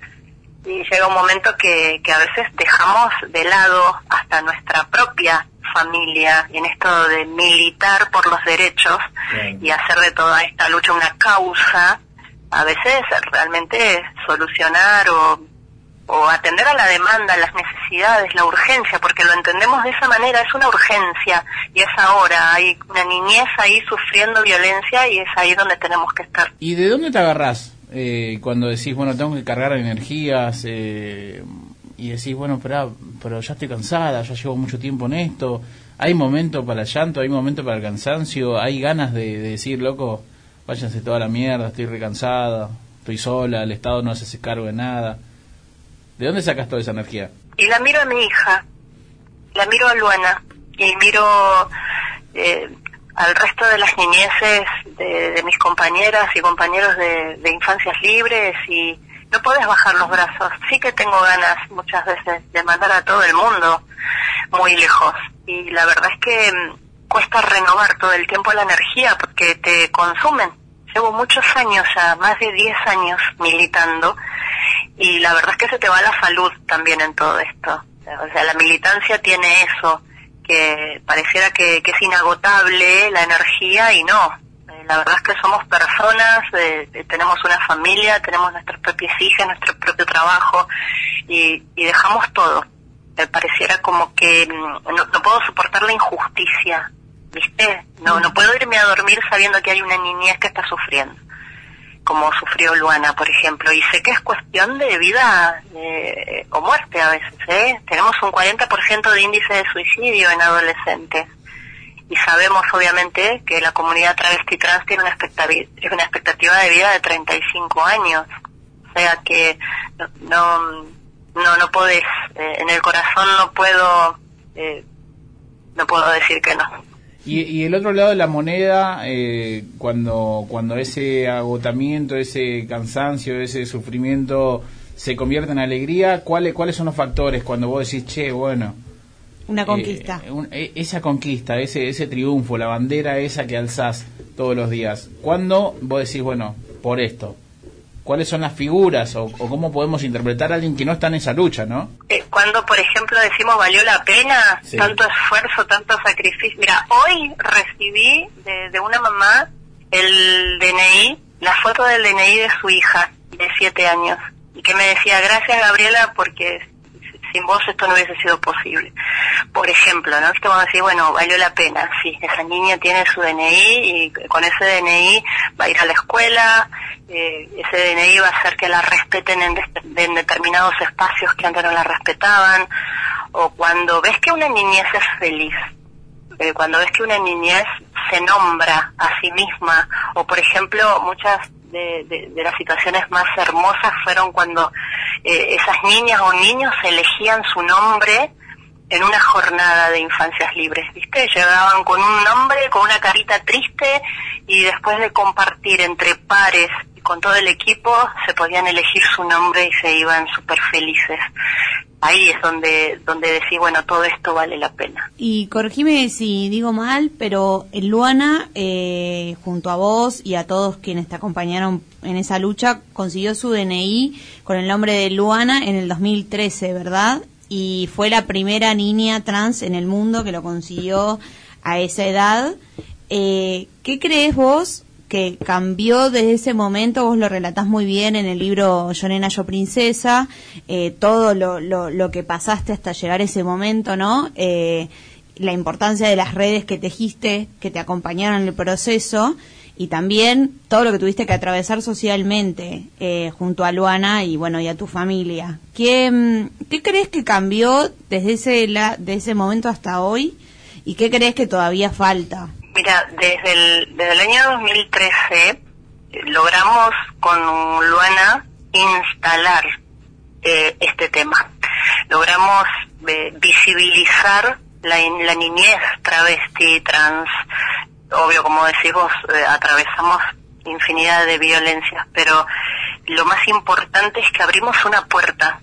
y llega un momento que, que a veces dejamos de lado hasta nuestra propia familia en esto de militar por los derechos y hacer de toda esta lucha una causa, a veces realmente solucionar o, o atender a la demanda, las necesidades, la urgencia, porque lo entendemos de esa manera, es una urgencia y es ahora, hay una niñez ahí sufriendo violencia y es ahí donde tenemos que estar. ¿Y de dónde te agarrás eh, cuando decís, bueno, tengo que cargar energías eh, y decís, bueno, pero, pero ya estoy cansada, ya llevo mucho tiempo en esto? ¿Hay momento para el llanto, hay momento para el cansancio? ¿Hay ganas de, de decir, loco, váyanse toda la mierda, estoy recansada, estoy sola, el Estado no se hace cargo de nada? ¿De dónde sacas toda esa energía? Y la miro a mi hija, la miro a Luana y miro eh, al resto de las niñeces de, mis compañeras y compañeros de, de infancias libres y no puedes bajar los brazos. Sí que tengo ganas muchas veces de mandar a todo el mundo muy lejos y la verdad es que mm, cuesta renovar todo el tiempo la energía porque te consumen. Llevo muchos años ya, más de 10 años militando y la verdad es que se te va la salud también en todo esto. O sea, la militancia tiene eso, que pareciera que, es inagotable la energía y no. Eh, La verdad es que somos personas, eh, eh, tenemos una familia, tenemos nuestras propias hijas, nuestro propio trabajo y, y dejamos todo. Me pareciera como que mm, no, no puedo soportar la injusticia, ¿viste? No, no puedo irme a dormir sabiendo que hay una niñez que está sufriendo como sufrió Luana, por ejemplo, y sé que es cuestión de vida eh, o muerte a veces, ¿eh? Tenemos un 40% de índice de suicidio en adolescentes y sabemos obviamente que la comunidad travesti trans tiene una expectativa, una expectativa de vida de 35 años, o sea que no no no, podés, eh, en el corazón no puedo eh, no puedo decir que no. Y, y el otro lado de la moneda, eh, cuando, cuando ese agotamiento, ese cansancio, ese sufrimiento se convierte en alegría, ¿cuáles, ¿cuáles son los factores cuando vos decís, che, bueno... Una conquista. eh, un- e- esa conquista, ese, ese triunfo, la bandera esa que alzás todos los días. ¿Cuándo vos decís, bueno, por esto? ¿Cuáles son las figuras o, o cómo podemos interpretar a alguien que no está en esa lucha, no? Eh, cuando, por ejemplo, decimos valió la pena, Sí. tanto esfuerzo, tanto sacrificio. Mira, hoy recibí de, de una mamá el DNI, la foto del DNI de su hija de siete años, y que me decía, gracias Gabriela, porque sin vos esto no hubiese sido posible. Por ejemplo, ¿no? Esto vamos a decir, bueno, valió la pena, sí, esa niña tiene su DNI y con ese DNI va a ir a la escuela, eh, ese DNI va a hacer que la respeten en determinados espacios que antes no la respetaban, o cuando ves que una niñez es feliz, eh, cuando ves que una niñez se nombra a sí misma, o por ejemplo, muchas de, de- de las situaciones más hermosas fueron cuando eh, esas niñas o niños elegían su nombre en una jornada de infancias libres, ¿viste? Llegaban con un nombre, con una carita triste y después de compartir entre pares con todo el equipo se podían elegir su nombre y se iban súper felices. Ahí es donde, donde decís, bueno, todo esto vale la pena. Y corregime si digo mal, pero Luana, eh, junto a vos y a todos quienes te acompañaron en esa lucha, consiguió su DNI con el nombre de Luana en el 2013, ¿verdad? Y fue la primera niña trans en el mundo que lo consiguió a esa edad. Eh, ¿Qué crees vos que cambió desde ese momento, vos lo relatás muy bien en el libro Yo Nena, Yo Princesa, eh, todo lo, lo, lo, que pasaste hasta llegar a ese momento, ¿no? Eh, la importancia de las redes que tejiste, que te acompañaron en el proceso, y también todo lo que tuviste que atravesar socialmente eh, junto a Luana y bueno y a tu familia. ¿Qué, mm, qué crees que cambió desde ese, la, de ese momento hasta hoy y qué crees que todavía falta? Mira, desde el, desde el año 2013 eh, logramos con Luana instalar eh, este tema. Logramos eh, visibilizar la, niñez travesti, trans. Obvio, como decís vos, eh, atravesamos infinidad de violencias, pero lo más importante es que abrimos una puerta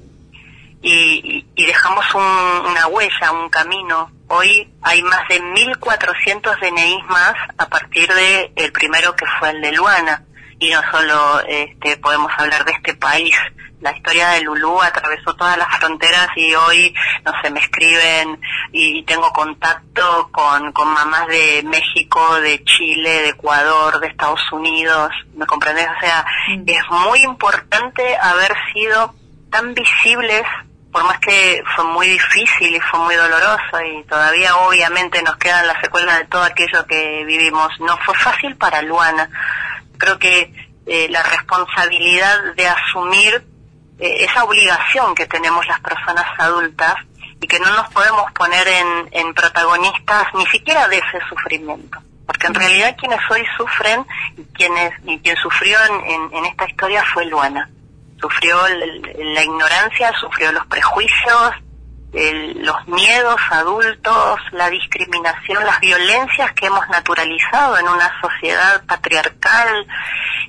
y, y, dejamos un, una huella, un camino. Hoy hay más de 1.400 DNIs más a partir de el primero que fue el de Luana. Y no solo este, podemos hablar de este país. La historia de Lulú atravesó todas las fronteras y hoy, no sé, me escriben y tengo contacto con, con mamás de México, de Chile, de Ecuador, de Estados Unidos. ¿Me comprendes? O sea, mm. es muy importante haber sido tan visibles por más que fue muy difícil y fue muy doloroso y todavía obviamente nos quedan las secuelas de todo aquello que vivimos, no fue fácil para Luana. Creo que eh, la responsabilidad de asumir eh, esa obligación que tenemos las personas adultas y que no nos podemos poner en, en protagonistas ni siquiera de ese sufrimiento. Porque en realidad quienes hoy sufren y, quienes, y quien sufrió en, en, en esta historia fue Luana sufrió la ignorancia, sufrió los prejuicios, el, los miedos adultos, la discriminación, las violencias que hemos naturalizado en una sociedad patriarcal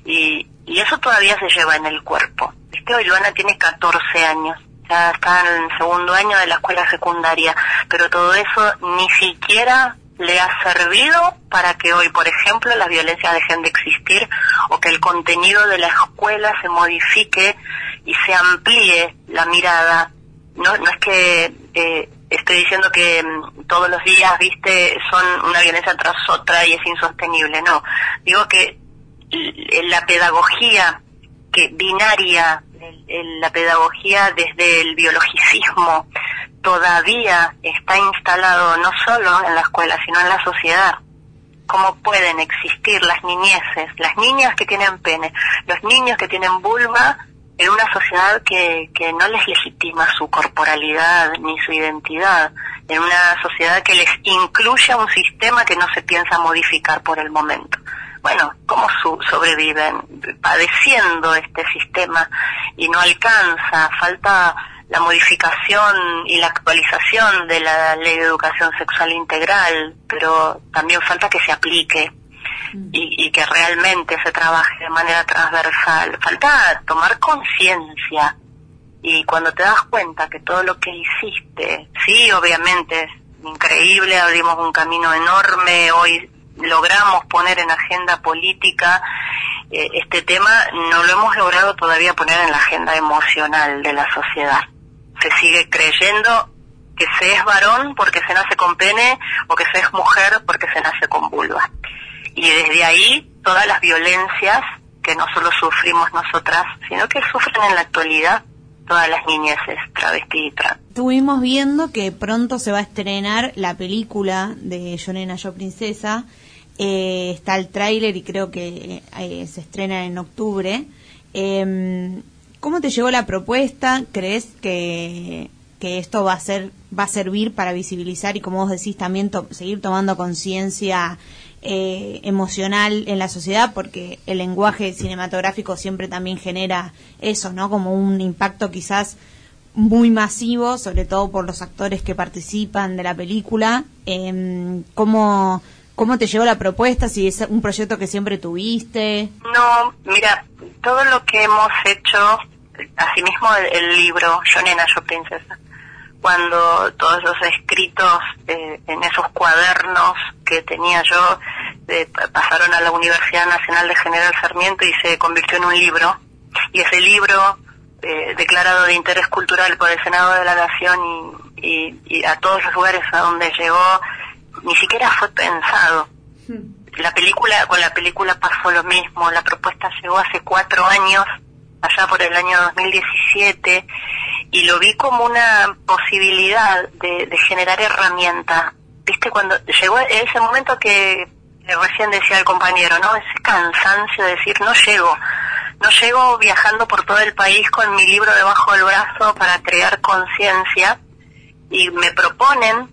y, y eso todavía se lleva en el cuerpo. Este hoy tiene 14 años, ya está en el segundo año de la escuela secundaria, pero todo eso ni siquiera le ha servido para que hoy, por ejemplo, las violencias dejen de existir o que el contenido de la escuela se modifique y se amplíe la mirada. No, no es que eh, estoy diciendo que mm, todos los días, viste, son una violencia tras otra y es insostenible. No, digo que la pedagogía que binaria, la pedagogía desde el biologicismo, todavía está instalado no solo en la escuela, sino en la sociedad. ¿Cómo pueden existir las niñeces, las niñas que tienen pene, los niños que tienen vulva en una sociedad que, que no les legitima su corporalidad ni su identidad, en una sociedad que les incluye a un sistema que no se piensa modificar por el momento? Bueno, ¿cómo su sobreviven? Padeciendo este sistema y no alcanza, falta la modificación y la actualización de la ley de educación sexual integral, pero también falta que se aplique y, y que realmente se trabaje de manera transversal. Falta tomar conciencia y cuando te das cuenta que todo lo que hiciste, sí, obviamente es increíble, abrimos un camino enorme, hoy logramos poner en agenda política eh, este tema, no lo hemos logrado todavía poner en la agenda emocional de la sociedad se sigue creyendo que se es varón porque se nace con pene o que se es mujer porque se nace con vulva. Y desde ahí todas las violencias que no solo sufrimos nosotras, sino que sufren en la actualidad todas las niñeces travesti y trans. Estuvimos viendo que pronto se va a estrenar la película de Yo Nena, Yo Princesa. Eh, está el tráiler y creo que eh, se estrena en octubre. Eh, ¿Cómo te llegó la propuesta? ¿Crees que, que esto va a ser va a servir para visibilizar y como vos decís también seguir tomando conciencia eh, emocional en la sociedad porque el lenguaje cinematográfico siempre también genera eso, ¿no? Como un impacto quizás muy masivo, sobre todo por los actores que participan de la película. Eh, ¿Cómo ¿Cómo te llegó la propuesta? Si es un proyecto que siempre tuviste. No, mira, todo lo que hemos hecho, asimismo el, el libro Yo Nena, Yo Princesa, cuando todos los escritos eh, en esos cuadernos que tenía yo eh, pa- pasaron a la Universidad Nacional de General Sarmiento y se convirtió en un libro, y ese libro eh, declarado de interés cultural por el Senado de la Nación y, y- y a todos los lugares a donde llegó, ni siquiera fue pensado. La película, con la película pasó lo mismo, la propuesta llegó hace cuatro años, allá por el año 2017, y lo vi como una posibilidad de, de generar herramientas. Viste, cuando llegó ese momento que recién decía el compañero, ¿no? Ese cansancio de decir, no llego, no llego viajando por todo el país con mi libro debajo del brazo para crear conciencia y me proponen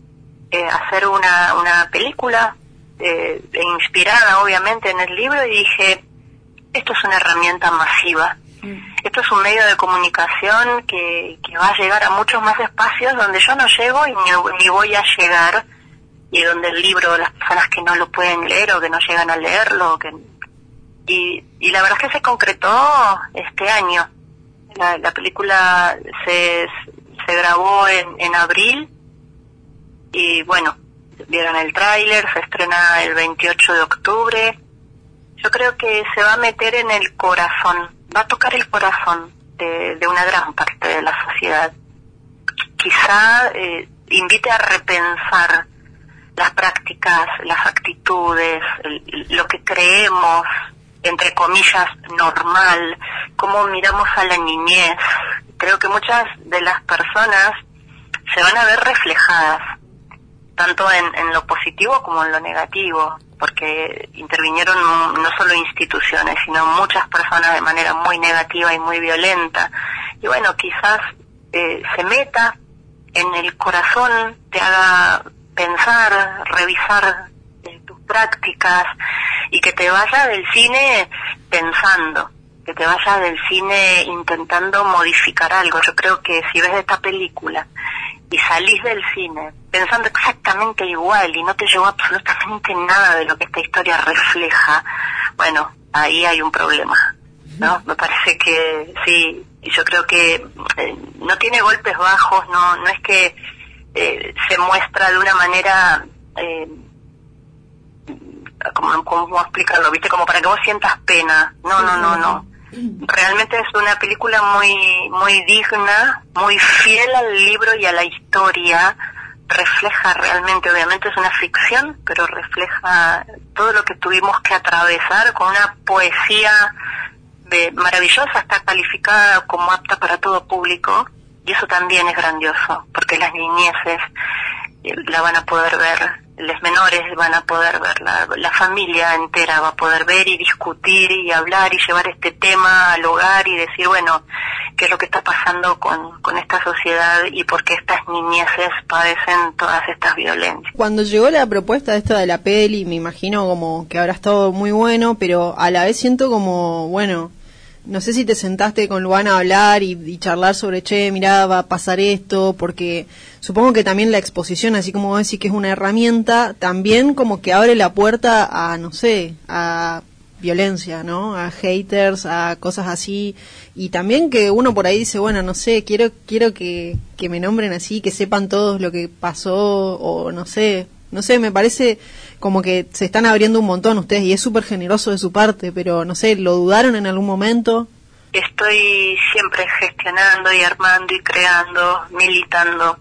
eh, hacer una, una película eh, e inspirada obviamente en el libro y dije, esto es una herramienta masiva. Esto es un medio de comunicación que, que va a llegar a muchos más espacios donde yo no llego y ni, voy a llegar y donde el libro, las personas que no lo pueden leer o que no llegan a leerlo, que, y, y la verdad es que se concretó este año. La, la película se, se grabó en, en abril y bueno, vieron el tráiler, se estrena el 28 de octubre. Yo creo que se va a meter en el corazón, va a tocar el corazón de, una gran parte de la sociedad. Quizá eh, invite a repensar las prácticas, las actitudes, lo que creemos, entre comillas, normal, cómo miramos a la niñez. Creo que muchas de las personas se van a ver reflejadas, tanto en lo positivo como en lo negativo, porque intervinieron no solo instituciones, sino muchas personas de manera muy negativa y muy violenta. Y bueno, quizás eh, se meta en el corazón, te haga pensar, revisar eh, tus prácticas y que te vaya del cine pensando, que te vaya del cine intentando modificar algo. Yo creo que si ves esta película y salís del cine pensando exactamente igual y no te llegó absolutamente nada de lo que esta historia refleja, bueno, ahí hay un problema. ¿no? Me parece que sí, yo creo que eh, no tiene golpes bajos, no, no es que eh, se muestra de una manera, eh, ¿cómo, ¿cómo explicarlo? ¿Viste? Como para que vos sientas pena. No, no, no, no. Realmente es una película muy, muy digna, muy fiel al libro y a la historia. Refleja realmente, obviamente es una ficción, pero refleja todo lo que tuvimos que atravesar con una poesía de- maravillosa, está calificada como apta para todo público y eso también es grandioso, porque las niñeces la van a poder ver, los menores van a poder ver, la, familia entera va a poder ver y discutir y hablar y llevar este tema al hogar y decir, bueno, qué es lo que está pasando con, con esta sociedad y por qué estas niñeces padecen todas estas violencias. Cuando llegó la propuesta esta de la peli, me imagino como que habrá estado muy bueno, pero a la vez siento como, bueno, no sé si te sentaste con Luana a hablar y, y charlar sobre, che, mirá, va a pasar esto, porque supongo que también la exposición, así como vos decís que es una herramienta, también como que abre la puerta a, no sé, a violencia, ¿no? A haters, a cosas así. Y también que uno por ahí dice, bueno, no sé, quiero quiero que, que me nombren así, que sepan todos lo que pasó, o no sé, no sé, me parece como que se están abriendo un montón ustedes y es súper generoso de su parte, pero no sé, ¿lo dudaron en algún momento? Estoy siempre gestionando y armando y creando, militando.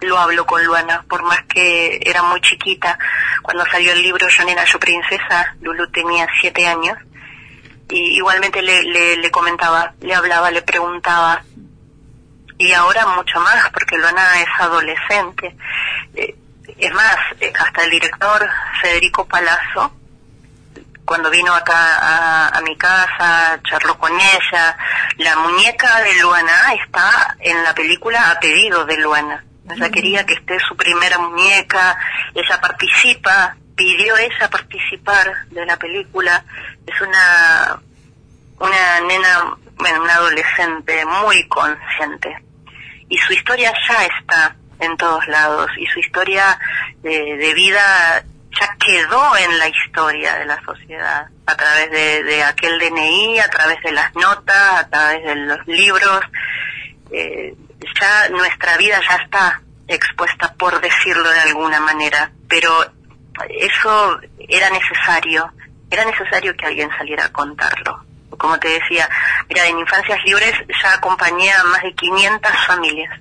Lo hablo con Luana, por más que era muy chiquita. Cuando salió el libro Yo Nena, Yo Princesa, Lulu tenía siete años. Y igualmente le, le, comentaba, le hablaba, le preguntaba. Y ahora mucho más, porque Luana es adolescente. Eh, es más, hasta el director Federico Palazzo, cuando vino acá a, a mi casa, charló con ella. La muñeca de Luana está en la película a pedido de Luana. Ella quería que esté su primera muñeca, ella participa, pidió ella participar de la película. Es una, una nena, una adolescente muy consciente. Y su historia ya está en todos lados y su historia de, de vida ya quedó en la historia de la sociedad, a través de, de aquel DNI, a través de las notas, a través de los libros. Eh, ya nuestra vida ya está expuesta, por decirlo de alguna manera, pero eso era necesario, era necesario que alguien saliera a contarlo. Como te decía, mira, en Infancias Libres ya acompañé a más de 500 familias.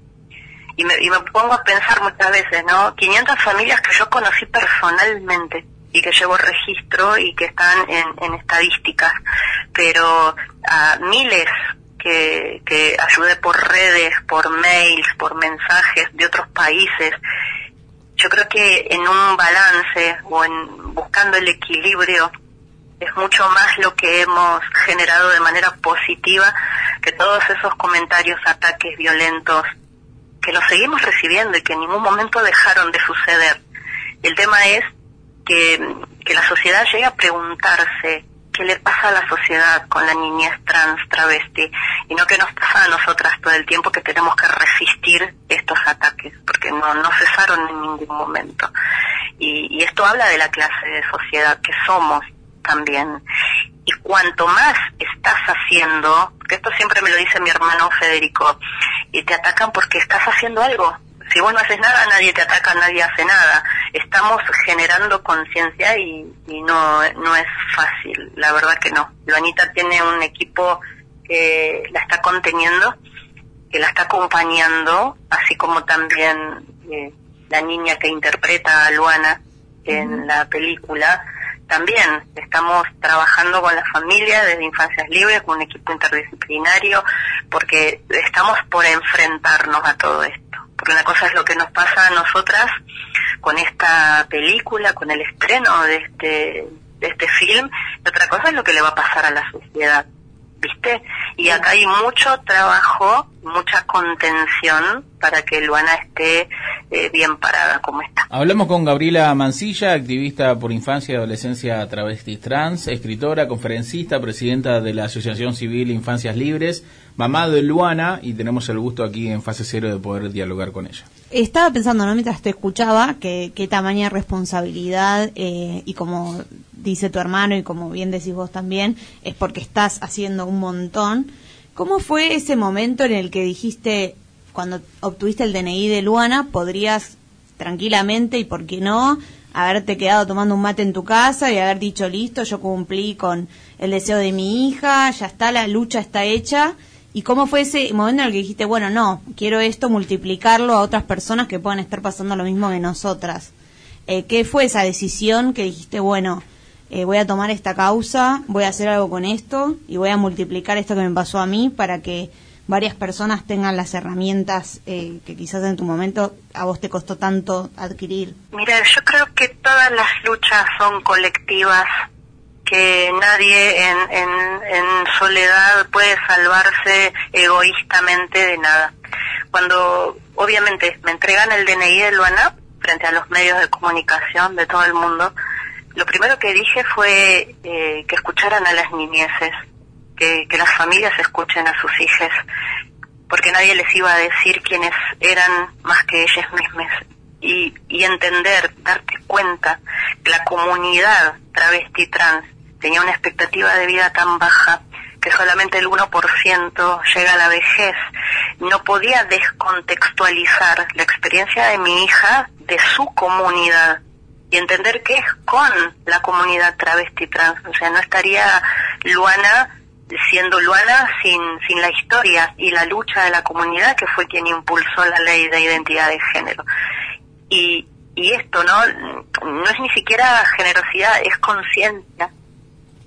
Y me, y me pongo a pensar muchas veces, ¿no? 500 familias que yo conocí personalmente y que llevo registro y que están en, en estadísticas, pero a miles que, que ayudé por redes, por mails, por mensajes de otros países, yo creo que en un balance o en buscando el equilibrio es mucho más lo que hemos generado de manera positiva que todos esos comentarios, ataques violentos que los seguimos recibiendo y que en ningún momento dejaron de suceder. El tema es que, que la sociedad llegue a preguntarse qué le pasa a la sociedad con la niñez trans, travesti, y no que nos pasa a nosotras todo el tiempo que tenemos que resistir estos ataques, porque no, no cesaron en ningún momento. Y, y esto habla de la clase de sociedad que somos también. Y cuanto más estás haciendo, que esto siempre me lo dice mi hermano Federico, y te atacan porque estás haciendo algo. Si vos no haces nada, nadie te ataca, nadie hace nada. Estamos generando conciencia y, y no, no es fácil, la verdad que no. Luanita tiene un equipo que la está conteniendo, que la está acompañando, así como también eh, la niña que interpreta a Luana en la película. También estamos trabajando con la familia desde Infancias Libres, con un equipo interdisciplinario, porque estamos por enfrentarnos a todo esto. Porque una cosa es lo que nos pasa a nosotras con esta película, con el estreno de este, de este film, y otra cosa es lo que le va a pasar a la sociedad. ¿Viste? Y acá hay mucho trabajo, mucha contención para que Luana esté eh, bien parada como está. Hablamos con Gabriela Mancilla, activista por infancia y adolescencia travestis trans, escritora, conferencista, presidenta de la Asociación Civil Infancias Libres, mamá de Luana, y tenemos el gusto aquí en fase cero de poder dialogar con ella. Estaba pensando, ¿no? Mientras te escuchaba, que qué tamaña responsabilidad eh, y como dice tu hermano y como bien decís vos también, es porque estás haciendo un montón. ¿Cómo fue ese momento en el que dijiste, cuando obtuviste el DNI de Luana, podrías tranquilamente y por qué no haberte quedado tomando un mate en tu casa y haber dicho, listo, yo cumplí con el deseo de mi hija, ya está, la lucha está hecha? ¿Y cómo fue ese momento en el que dijiste, bueno, no, quiero esto multiplicarlo a otras personas que puedan estar pasando lo mismo que nosotras? Eh, ¿Qué fue esa decisión que dijiste, bueno, eh, voy a tomar esta causa, voy a hacer algo con esto y voy a multiplicar esto que me pasó a mí para que varias personas tengan las herramientas eh, que quizás en tu momento a vos te costó tanto adquirir? Mira, yo creo que todas las luchas son colectivas, que nadie en, en, soledad puede salvarse egoístamente de nada. Cuando obviamente me entregan el DNI de Luana frente a los medios de comunicación de todo el mundo, lo primero que dije fue eh, que escucharan a las niñeces, que, que las familias escuchen a sus hijas, porque nadie les iba a decir quiénes eran más que ellas mismas. Y, y entender, darte cuenta que la comunidad travesti trans tenía una expectativa de vida tan baja que solamente el 1% llega a la vejez. No podía descontextualizar la experiencia de mi hija de su comunidad y entender que es con la comunidad travesti trans. O sea, no estaría Luana siendo Luana sin, sin la historia y la lucha de la comunidad que fue quien impulsó la ley de identidad de género. Y, y esto, ¿no? No es ni siquiera generosidad, es conciencia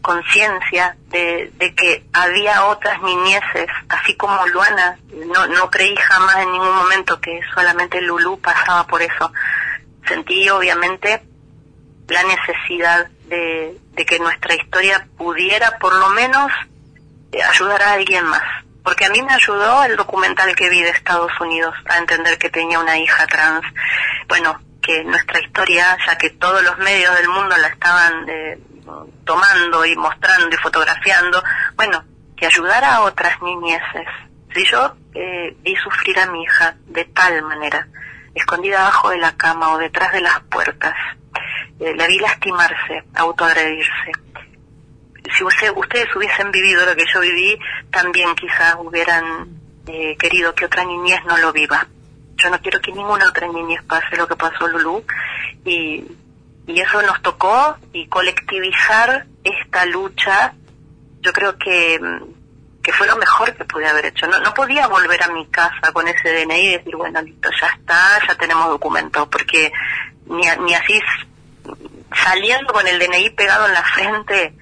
conciencia de, de que había otras niñeces, así como Luana, no, no creí jamás en ningún momento que solamente Lulú pasaba por eso. Sentí obviamente la necesidad de, de que nuestra historia pudiera por lo menos ayudar a alguien más. Porque a mí me ayudó el documental que vi de Estados Unidos a entender que tenía una hija trans. Bueno, que nuestra historia, ya que todos los medios del mundo la estaban eh, tomando y mostrando y fotografiando, bueno, que ayudara a otras niñeces. Si yo eh, vi sufrir a mi hija de tal manera, escondida abajo de la cama o detrás de las puertas, eh, la vi lastimarse, autoagredirse. Si usted- ustedes hubiesen vivido lo que yo viví, también quizás hubieran eh, querido que otra niñez no lo viva. Yo no quiero que ninguna otra niñez pase lo que pasó Lulú y, y eso nos tocó y colectivizar esta lucha, yo creo que, que fue lo mejor que pude haber hecho. No, no podía volver a mi casa con ese DNI y decir, bueno, listo, ya está, ya tenemos documentos, porque ni, ni así saliendo con el DNI pegado en la frente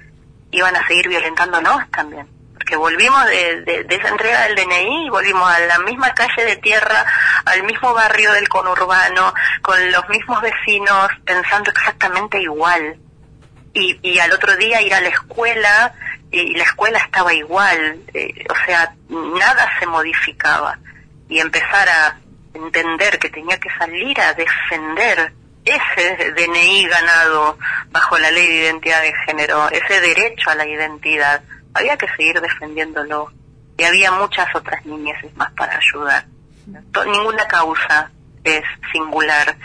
iban a seguir violentándonos también. Porque volvimos de, de- esa entrega del DNI y volvimos a la misma calle de tierra, al mismo barrio del conurbano, con los mismos vecinos, pensando exactamente igual. Y, y al otro día ir a la escuela y la escuela estaba igual. eh, o sea, nada se modificaba. Y empezar a entender que tenía que salir a defender ese DNI ganado bajo la ley de identidad de género, ese derecho a la identidad, había que seguir defendiéndolo. Y había muchas otras niñeces más para ayudar. Ninguna causa es singular,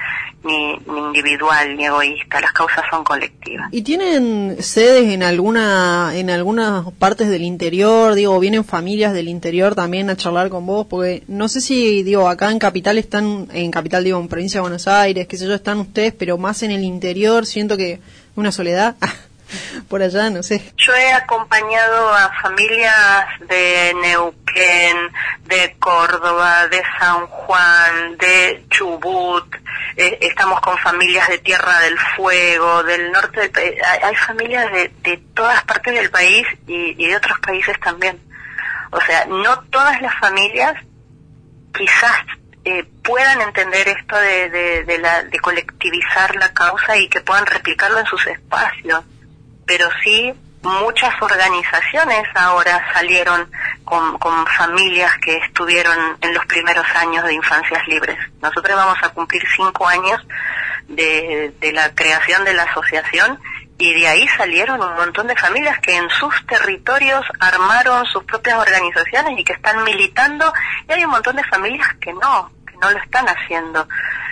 ni, ni individual, ni egoísta. Las causas son colectivas. ¿Y tienen sedes en alguna en algunas partes del interior? Digo, ¿vienen familias del interior también a charlar con vos? Porque no sé si, digo, acá en Capital están, en Capital, digo, en Provincia de Buenos Aires, qué sé yo, están ustedes, pero más en el interior, siento que una soledad (laughs) (laughs) por allá, no sé. Yo he acompañado a familias de Neuquén, de Córdoba, de San Juan, de Chubut. eh, estamos con familias de Tierra del Fuego, del norte del país. Hay, familias de, de todas partes del país y, y de otros países también. O sea, no todas las familias quizás eh, puedan entender esto de, de, de la, de colectivizar la causa y que puedan replicarlo en sus espacios pero sí muchas organizaciones ahora salieron con, familias que estuvieron en los primeros años de Infancias Libres. Nosotros vamos a cumplir cinco años de, de la creación de la asociación y de ahí salieron un montón de familias que en sus territorios armaron sus propias organizaciones y que están militando y hay un montón de familias que no, no lo están haciendo.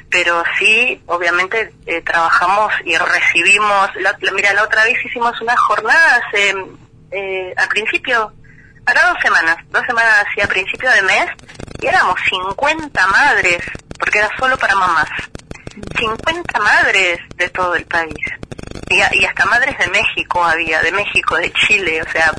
Pero sí, obviamente eh, trabajamos y recibimos, la, mira, la otra vez hicimos una jornada hace, eh, al principio, ahora dos semanas, dos semanas así a principio de mes, y éramos 50 madres, porque era solo para mamás, 50 madres de todo el país, y, y hasta madres de México había, de México, de Chile, o sea,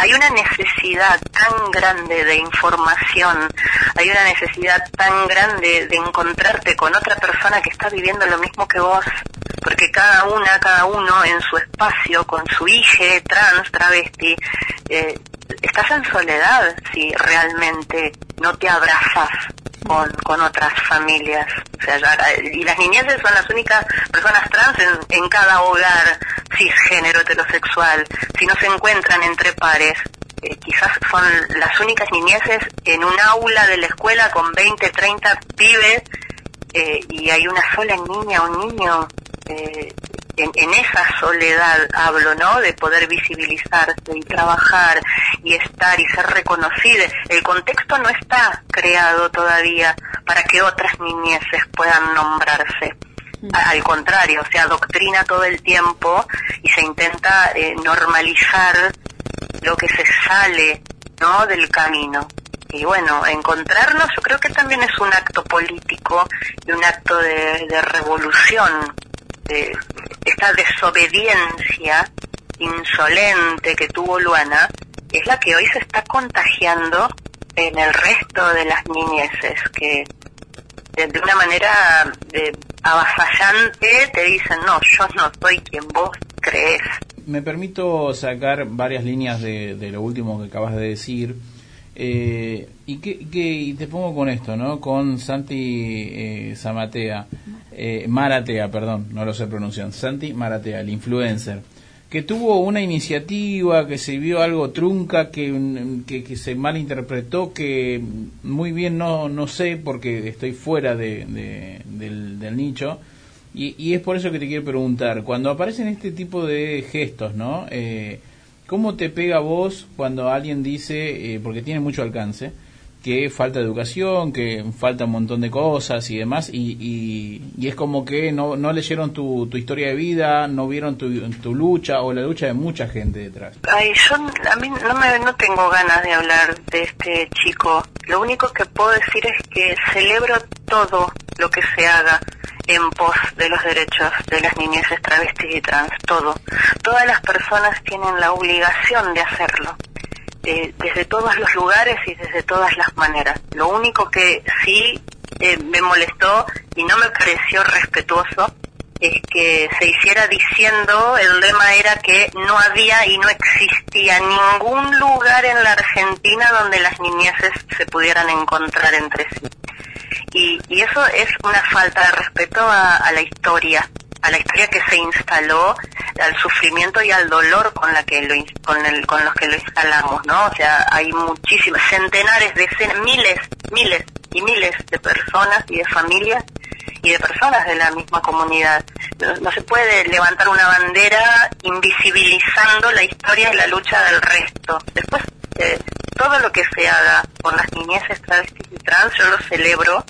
hay una necesidad tan grande de información, hay una necesidad tan grande de encontrarte con otra persona que está viviendo lo mismo que vos, porque cada una, cada uno en su espacio, con su hija, trans, travesti, eh, estás en soledad si realmente no te abrazas con, con otras familias. O sea, ya- y las niñeces son las únicas personas trans en, cada hogar cisgénero heterosexual. Si no se encuentran entre pares, eh, quizás son las únicas niñeces en un aula de la escuela con 20, 30 pibes eh, y hay una sola niña o niño. eh, en, en esa soledad hablo, ¿no? De poder visibilizarse y trabajar y estar y ser reconocida. El contexto no está creado todavía para que otras niñeces puedan nombrarse. A- Al contrario, se adoctrina todo el tiempo y se intenta eh, normalizar lo que se sale ¿no? del camino. Y bueno, encontrarnos yo creo que también es un acto político y un acto de, de revolución. De esta desobediencia insolente que tuvo Luana es la que hoy se está contagiando en el resto de las niñeces, que de, una manera de, te dicen, no, yo no soy quien vos crees. Me permito sacar varias líneas de, de lo último que acabas de decir. Eh, y, que, que- te pongo con esto, ¿no? Con Santi eh, Zamatea, eh, Maratea, perdón, no lo sé pronunciar. Santi Maratea, el influencer, que tuvo una iniciativa, que se vio algo trunca, que, que, que se malinterpretó, que muy bien no, no sé porque estoy fuera de, de- del, nicho. Y, y es por eso que te quiero preguntar, cuando aparecen este tipo de gestos, ¿no? ¿Cómo te pega vos cuando alguien dice, eh, porque tiene mucho alcance, que falta educación, que falta un montón de cosas y demás, y, y, y es como que no, no leyeron tu, tu historia de vida, no vieron tu, tu lucha o la lucha de mucha gente detrás. Ay, yo a mí no, me, no tengo ganas de hablar de este chico. Lo único que puedo decir es que celebro todo lo que se haga en pos de los derechos de las niñeces travestis y trans, todo. Todas las personas tienen la obligación de hacerlo, eh, desde todos los lugares y desde todas las maneras. Lo único que sí eh, me molestó y no me pareció respetuoso es que se hiciera diciendo, el lema era que no había y no existía ningún lugar en la Argentina donde las niñeces se pudieran encontrar entre sí. Y, y eso es una falta de respeto a, la historia, a la historia que se instaló, al sufrimiento y al dolor con la que lo, con, el, con los que lo instalamos, ¿no? O sea, hay muchísimas, centenares, decenas, miles, miles y miles de personas y de familias y de personas de la misma comunidad. No se puede levantar una bandera invisibilizando la historia y la lucha del resto. Después, todo lo que se haga por las niñeces travestis y trans, yo lo celebro,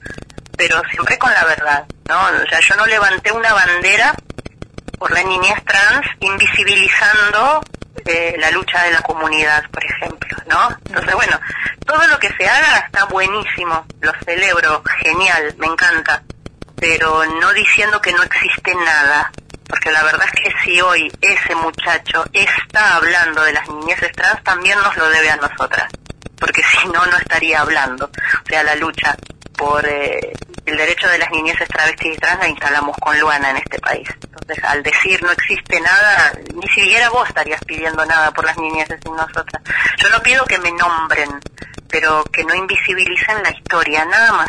pero siempre con la verdad, ¿no? O sea, yo no levanté una bandera por la niñez trans invisibilizando eh, la lucha de la comunidad, por ejemplo, ¿no? Entonces, bueno, todo lo que se haga está buenísimo, lo celebro, genial, me encanta, pero no diciendo que no existe nada, porque la verdad es que si hoy ese muchacho está hablando de las niñeces trans, también nos lo debe a nosotras, porque si no, no estaría hablando. O sea, la lucha por eh, el derecho de las niñeces travestis y trans la instalamos con Luana en este país. Entonces, al decir no existe nada, ni siquiera vos estarías pidiendo nada por las niñeces y nosotras. Yo no pido que me nombren, pero que no invisibilicen la historia, nada más.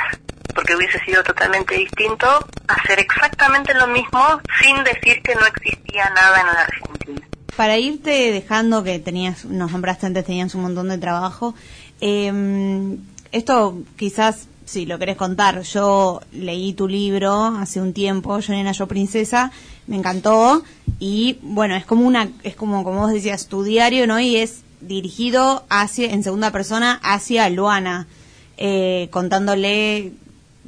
Porque hubiese sido totalmente distinto hacer exactamente lo mismo sin decir que no existía nada en la Argentina. Para irte dejando, que tenías, nos nombraste antes, tenías un montón de trabajo, eh, esto quizás, si lo querés contar, yo leí tu libro hace un tiempo, Yo Nena, Yo Princesa, me encantó, y bueno, es como una, es como, como vos decías, tu diario, ¿no? Y es dirigido hacia, en segunda persona, hacia Luana, eh, contándole,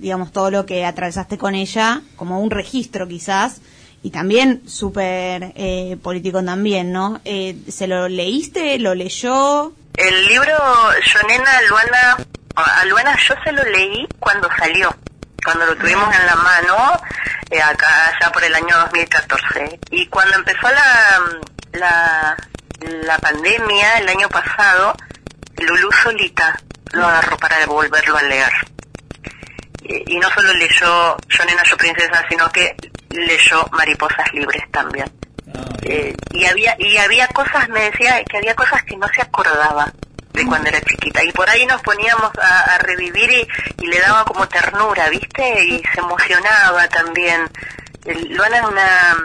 digamos, todo lo que atravesaste con ella, como un registro quizás, y también súper eh, político también, ¿no? Eh, ¿Se lo leíste? ¿Lo leyó? El libro Yonena Luana, a Luana yo se lo leí cuando salió, cuando lo tuvimos en la mano, eh, acá ya por el año 2014. Y cuando empezó la, la, la pandemia el año pasado, Lulú solita lo agarró para volverlo a leer. Y, no solo leyó Yo Nena, Yo Princesa, sino que leyó Mariposas Libres también. Eh, y había y había cosas me decía que había cosas que no se acordaba de cuando era chiquita. Y por ahí nos poníamos a, a revivir y, y le daba como ternura viste y se emocionaba también. Luana es una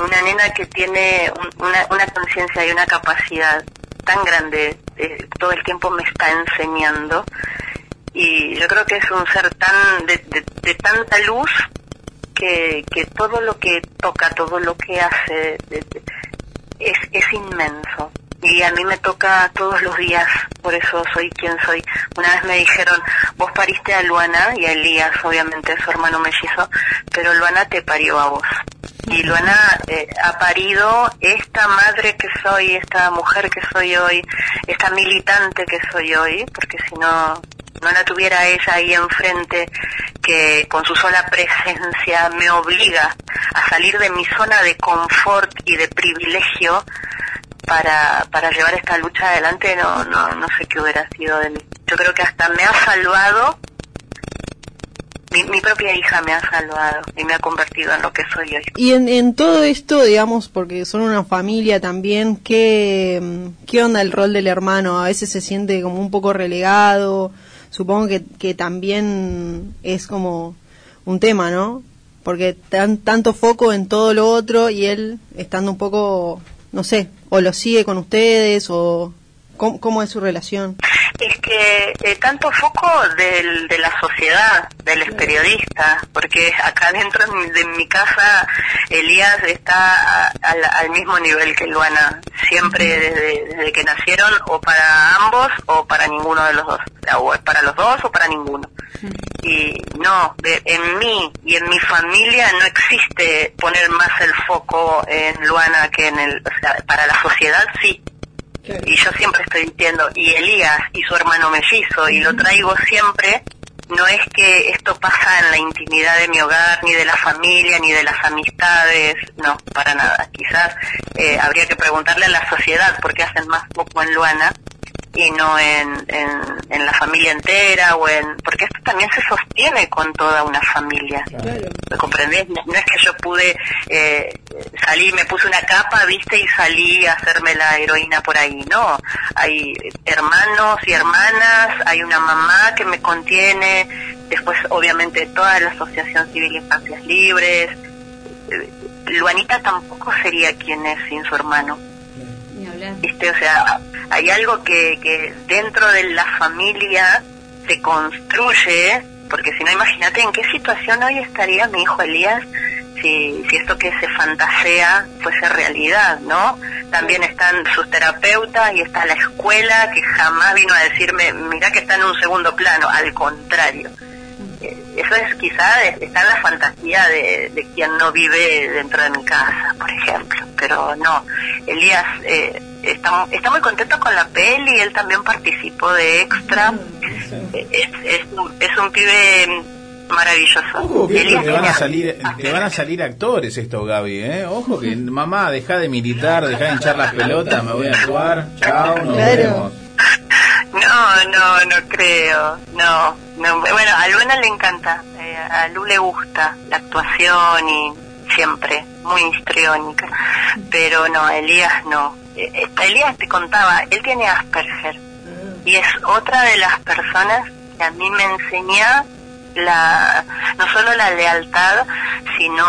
una nena que tiene un- una, una conciencia y una capacidad tan grande eh, todo el tiempo me está enseñando y yo creo que es un ser tan de, de- de tanta luz que, que todo lo que toca, todo lo que hace de- es, es inmenso. Y a mí me toca todos los días, por eso soy quien soy. Una vez me dijeron, vos pariste a Luana y a Elías, obviamente su hermano mellizo, pero Luana te parió a vos. Y Luana eh, ha parido esta madre que soy, esta mujer que soy hoy, esta militante que soy hoy, porque si no, no la tuviera ella ahí enfrente, que con su sola presencia me obliga a salir de mi zona de confort y de privilegio para, para llevar esta lucha adelante, no, no, no sé qué hubiera sido de mí. Yo creo que hasta me ha salvado, mi, mi propia hija me ha salvado y me ha convertido en lo que soy hoy. Y en, en todo esto, digamos, porque son una familia también, ¿qué, ¿qué onda el rol del hermano? A veces se siente como un poco relegado, supongo que, que también es como un tema, ¿no? Porque tan, tanto foco en todo lo otro y él estando un poco, no sé, o lo sigue con ustedes o cómo, cómo es su relación. Es que eh, tanto foco del, de la sociedad, del periodista, porque acá dentro de mi, de mi casa Elías está a- al, al mismo nivel que Luana, siempre desde, desde que nacieron, o para ambos o para ninguno de los dos, o sea, o es para los dos o para ninguno. Y no, de- en mí y en mi familia no existe poner más el foco en Luana que en el, o sea, para la sociedad sí, y yo siempre estoy diciendo, y Elías y su hermano mellizo, y lo traigo siempre, no es que esto pasa en la intimidad de mi hogar, ni de la familia, ni de las amistades, no, para nada. Quizás eh, habría que preguntarle a la sociedad por qué hacen más poco en Luana y no en, en, en la familia entera o en porque esto también se sostiene con toda una familia. ¿me comprendés? No, no es que yo pude eh, salí me puse una capa viste y salí a hacerme la heroína por ahí. No hay hermanos y hermanas hay una mamá que me contiene después obviamente toda la asociación civil infancias libres. Eh, Luanita tampoco sería quien es sin su hermano ¿viste? O sea, hay algo que, que dentro de la familia se construye, porque si no, imagínate en qué situación hoy estaría mi hijo Elías si, si esto que se fantasea fuese realidad, ¿no? También están sus terapeutas y está la escuela que jamás vino a decirme, mira que está en un segundo plano, al contrario. Eso es quizá, está en la fantasía de, de quien no vive dentro de mi casa, por ejemplo. Pero no, Elías eh, está, está muy contento con la peli, él también participó de extra. Eh, Es, es, un- es un pibe maravilloso. Ojo que Elías te van a salir, te van a salir actores estos, Gaby, ¿eh? Ojo que mamá, deja de militar, deja de hinchar las pelotas, me voy a actuar, chao, nos vemos. No, no, no creo. No, no. Bueno, a Luana le encanta. eh, a Lu le gusta la actuación y siempre muy histriónica. Pero no, Elías no. Eh, eh, Elías te contaba, él tiene Asperger. Y es otra de las personas que a mí me enseña la, no solo la lealtad, sino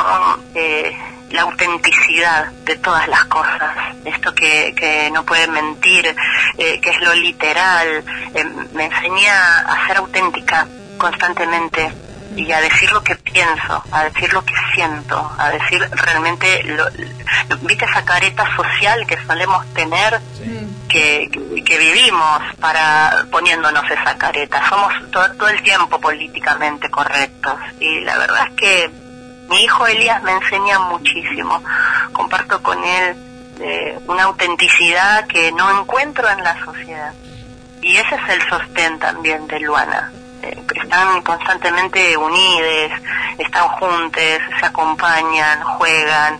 eh, la autenticidad de todas las cosas. Esto que, que no puede mentir, eh, que es lo literal. eh, me enseña a ser auténtica constantemente y a decir lo que pienso, a decir lo que siento, a decir realmente, lo, ¿viste esa careta social que solemos tener? que, que- que vivimos para poniéndonos esa careta. Somos todo, todo el tiempo políticamente correctos y la verdad es que mi hijo Elías me enseña muchísimo. Comparto con él eh, una autenticidad que no encuentro en la sociedad. Y ese es el sostén también de Luana. Eh, están constantemente unidos, están juntos, se acompañan, juegan.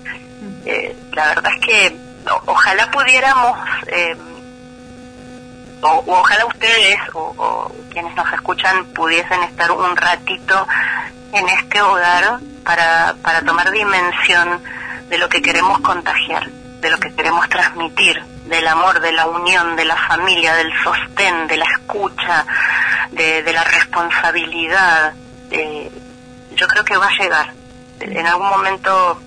Eh, la verdad es que o- ojalá pudiéramos eh, o, o ojalá ustedes o, o quienes nos escuchan pudiesen estar un ratito en este hogar para, para tomar dimensión de lo que queremos contagiar, de lo que queremos transmitir, del amor, de la unión, de la familia, del sostén, de la escucha, de, de la responsabilidad. yo creo que va a llegar. En algún momento,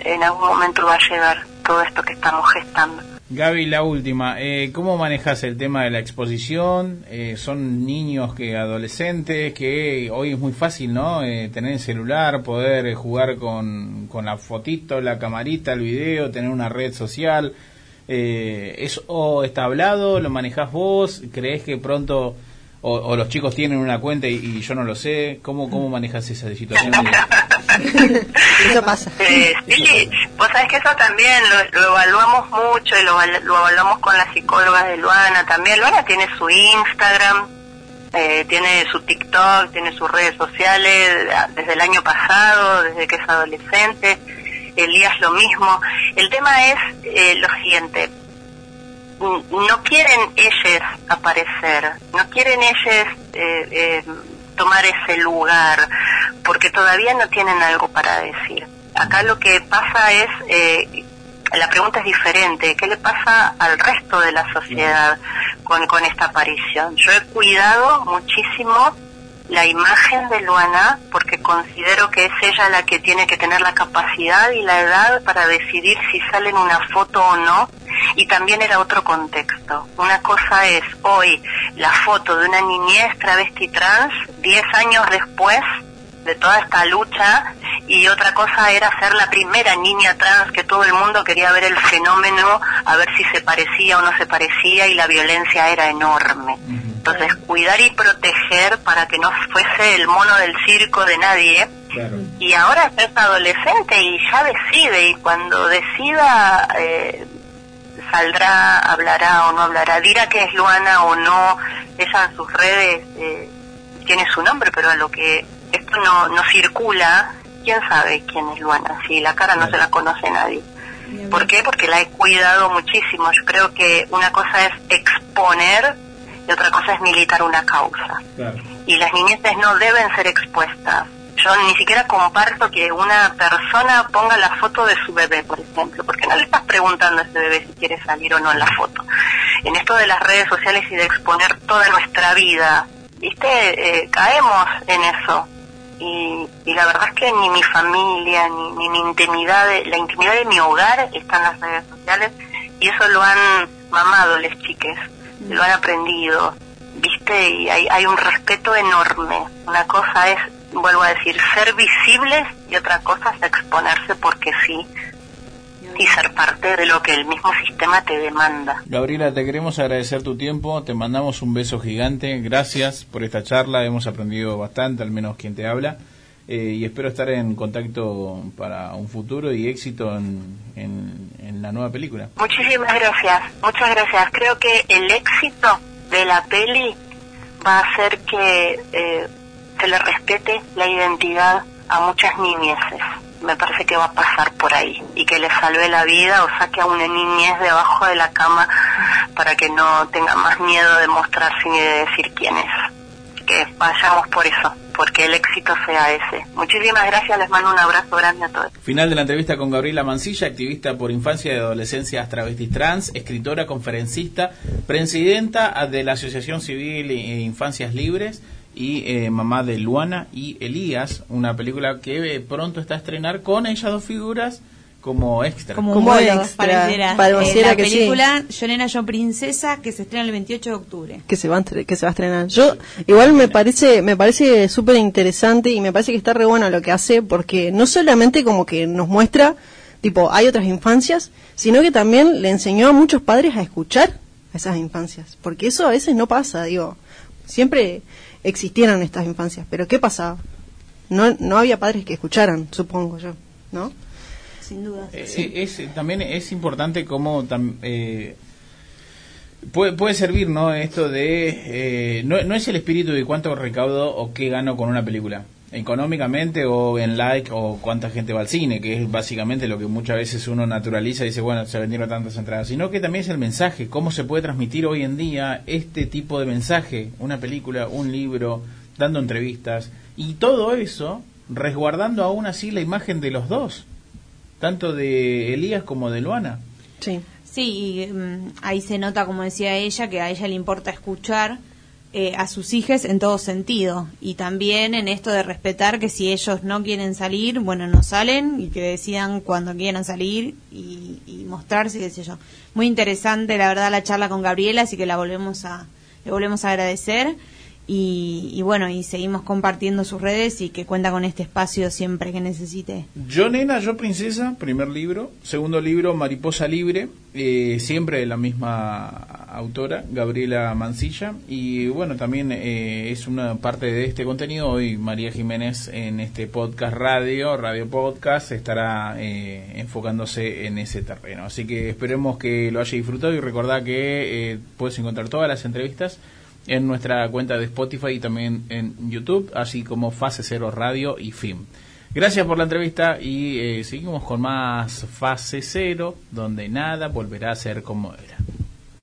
en algún momento va a llegar todo esto que estamos gestando. Gaby, la última, eh, ¿cómo manejas el tema de la exposición? Eh, son niños que adolescentes que hoy es muy fácil, ¿no? Eh, tener el celular, poder jugar con, con la fotito, la camarita, el video, tener una red social. Eh, ¿Eso está hablado? ¿Lo manejas vos? ¿Crees que pronto o, o los chicos tienen una cuenta y, y yo no lo sé? ¿Cómo, cómo manejas esa situación? (laughs) Eso pasa. Eh, sí, vos sabés que eso también lo, lo evaluamos mucho y lo, lo evaluamos con la psicóloga de Luana también. Luana tiene su Instagram, eh, tiene su TikTok, tiene sus redes sociales ah, desde el año pasado, desde que es adolescente. Elías lo mismo. El tema es eh, lo siguiente. No quieren ellos aparecer, no quieren ellos eh, eh, tomar ese lugar, porque todavía no tienen algo para decir. Acá lo que pasa es, eh, la pregunta es diferente, ¿qué le pasa al resto de la sociedad con, con esta aparición? Yo he cuidado muchísimo la imagen de Luana porque considero que es ella la que tiene que tener la capacidad y la edad para decidir si sale en una foto o no y también era otro contexto. Una cosa es hoy la foto de una niñez travesti trans 10 años después de toda esta lucha y otra cosa era ser la primera niña trans que todo el mundo quería ver el fenómeno, a ver si se parecía o no se parecía y la violencia era enorme. Entonces, cuidar y proteger para que no fuese el mono del circo de nadie. Y ahora es adolescente y ya decide, y cuando decida, eh, saldrá, hablará o no hablará, dirá que es Luana o no. Ella en sus redes eh, tiene su nombre, pero a lo que esto no, no circula, quién sabe quién es Luana, si la cara no se la conoce nadie. ¿Por qué? Porque la he cuidado muchísimo. Yo creo que una cosa es exponer y otra cosa es militar una causa. Y las niñeces no deben ser expuestas. Yo ni siquiera comparto que una persona ponga la foto de su bebé, por ejemplo, porque no le estás preguntando a ese bebé si quiere salir o no en la foto. En esto de las redes sociales y de exponer toda nuestra vida, ¿viste? Eh, caemos en eso. Y, y la verdad es que ni mi familia, ni, ni mi intimidad, de- la intimidad de mi hogar está en las redes sociales y eso lo han mamado les chiques, lo han aprendido, ¿viste? Y hay, hay un respeto enorme. Una cosa es, vuelvo a decir, ser visibles y otra cosa es exponerse porque sí y ser parte de lo que el mismo sistema te demanda. Gabriela, te queremos agradecer tu tiempo, te mandamos un beso gigante, gracias por esta charla, hemos aprendido bastante, al menos quien te habla, eh, y espero estar en contacto para un futuro y éxito en, en- la nueva película. Muchísimas gracias, muchas gracias. Creo que el éxito de la peli va a hacer que eh, se le respete la identidad a muchas niñeces. Me parece que va a pasar por ahí y que le salve la vida o saque a una niñez debajo de la cama para que no tenga más miedo de mostrarse ni de decir quién es. Que vayamos por eso, porque el éxito sea ese. Muchísimas gracias, les mando un abrazo grande a todos. Final de la entrevista con Gabriela Mancilla, activista por infancia y adolescencia travestis trans, escritora, conferencista, presidenta de la Asociación Civil e Infancias Libres y eh, mamá de Luana y Elías, una película que eh, pronto está a estrenar con ellas dos figuras como extra. Como un Como extra, pareciera. pareciera Eh, la que sí. película Yo Nena, Yo Princesa, que se estrena el 28 de octubre. que se va a que se va a estrenar. Yo igual me parece me parece súper interesante y me parece que está re bueno lo que hace porque no solamente como que nos muestra tipo hay otras infancias, sino que también le enseñó a muchos padres a escuchar a esas infancias, porque eso a veces no pasa, digo. Siempre existieron estas infancias, pero ¿qué pasaba? No no había padres que escucharan, supongo yo, ¿no? Sin duda. Eh, es, también es importante cómo eh, puede, puede servir, ¿no? Esto de... eh, no, no es el espíritu de cuánto recaudo o qué gano con una película. Económicamente o en like o cuánta gente va al cine, que es básicamente lo que muchas veces uno naturaliza y dice, bueno, se vendieron tantas entradas, sino que también es el mensaje, cómo se puede transmitir hoy en día este tipo de mensaje, una película, un libro, dando entrevistas, y todo eso resguardando aún así la imagen de los dos tanto de Elías como de Luana. Sí. Sí, y, mm, ahí se nota, como decía ella, que a ella le importa escuchar eh, a sus hijos en todo sentido. Y también en esto de respetar que si ellos no quieren salir, bueno, no salen y que decidan cuando quieran salir y, y mostrarse, qué sé yo. Muy interesante, la verdad, la charla con Gabriela, así que la volvemos a, le volvemos a agradecer. Y, y bueno, y seguimos compartiendo sus redes y que cuenta con este espacio siempre que necesite. Yo nena, yo princesa, primer libro. Segundo libro, Mariposa Libre, eh, siempre de la misma autora, Gabriela Mancilla. Y bueno, también eh, es una parte de este contenido. Hoy María Jiménez en este podcast radio, radio podcast, estará eh, enfocándose en ese terreno. Así que esperemos que lo haya disfrutado y recordad que eh, puedes encontrar todas las entrevistas en nuestra cuenta de Spotify y también en YouTube, así como Fase Cero Radio y FIM. Gracias por la entrevista y eh, seguimos con más Fase Cero, donde nada volverá a ser como era.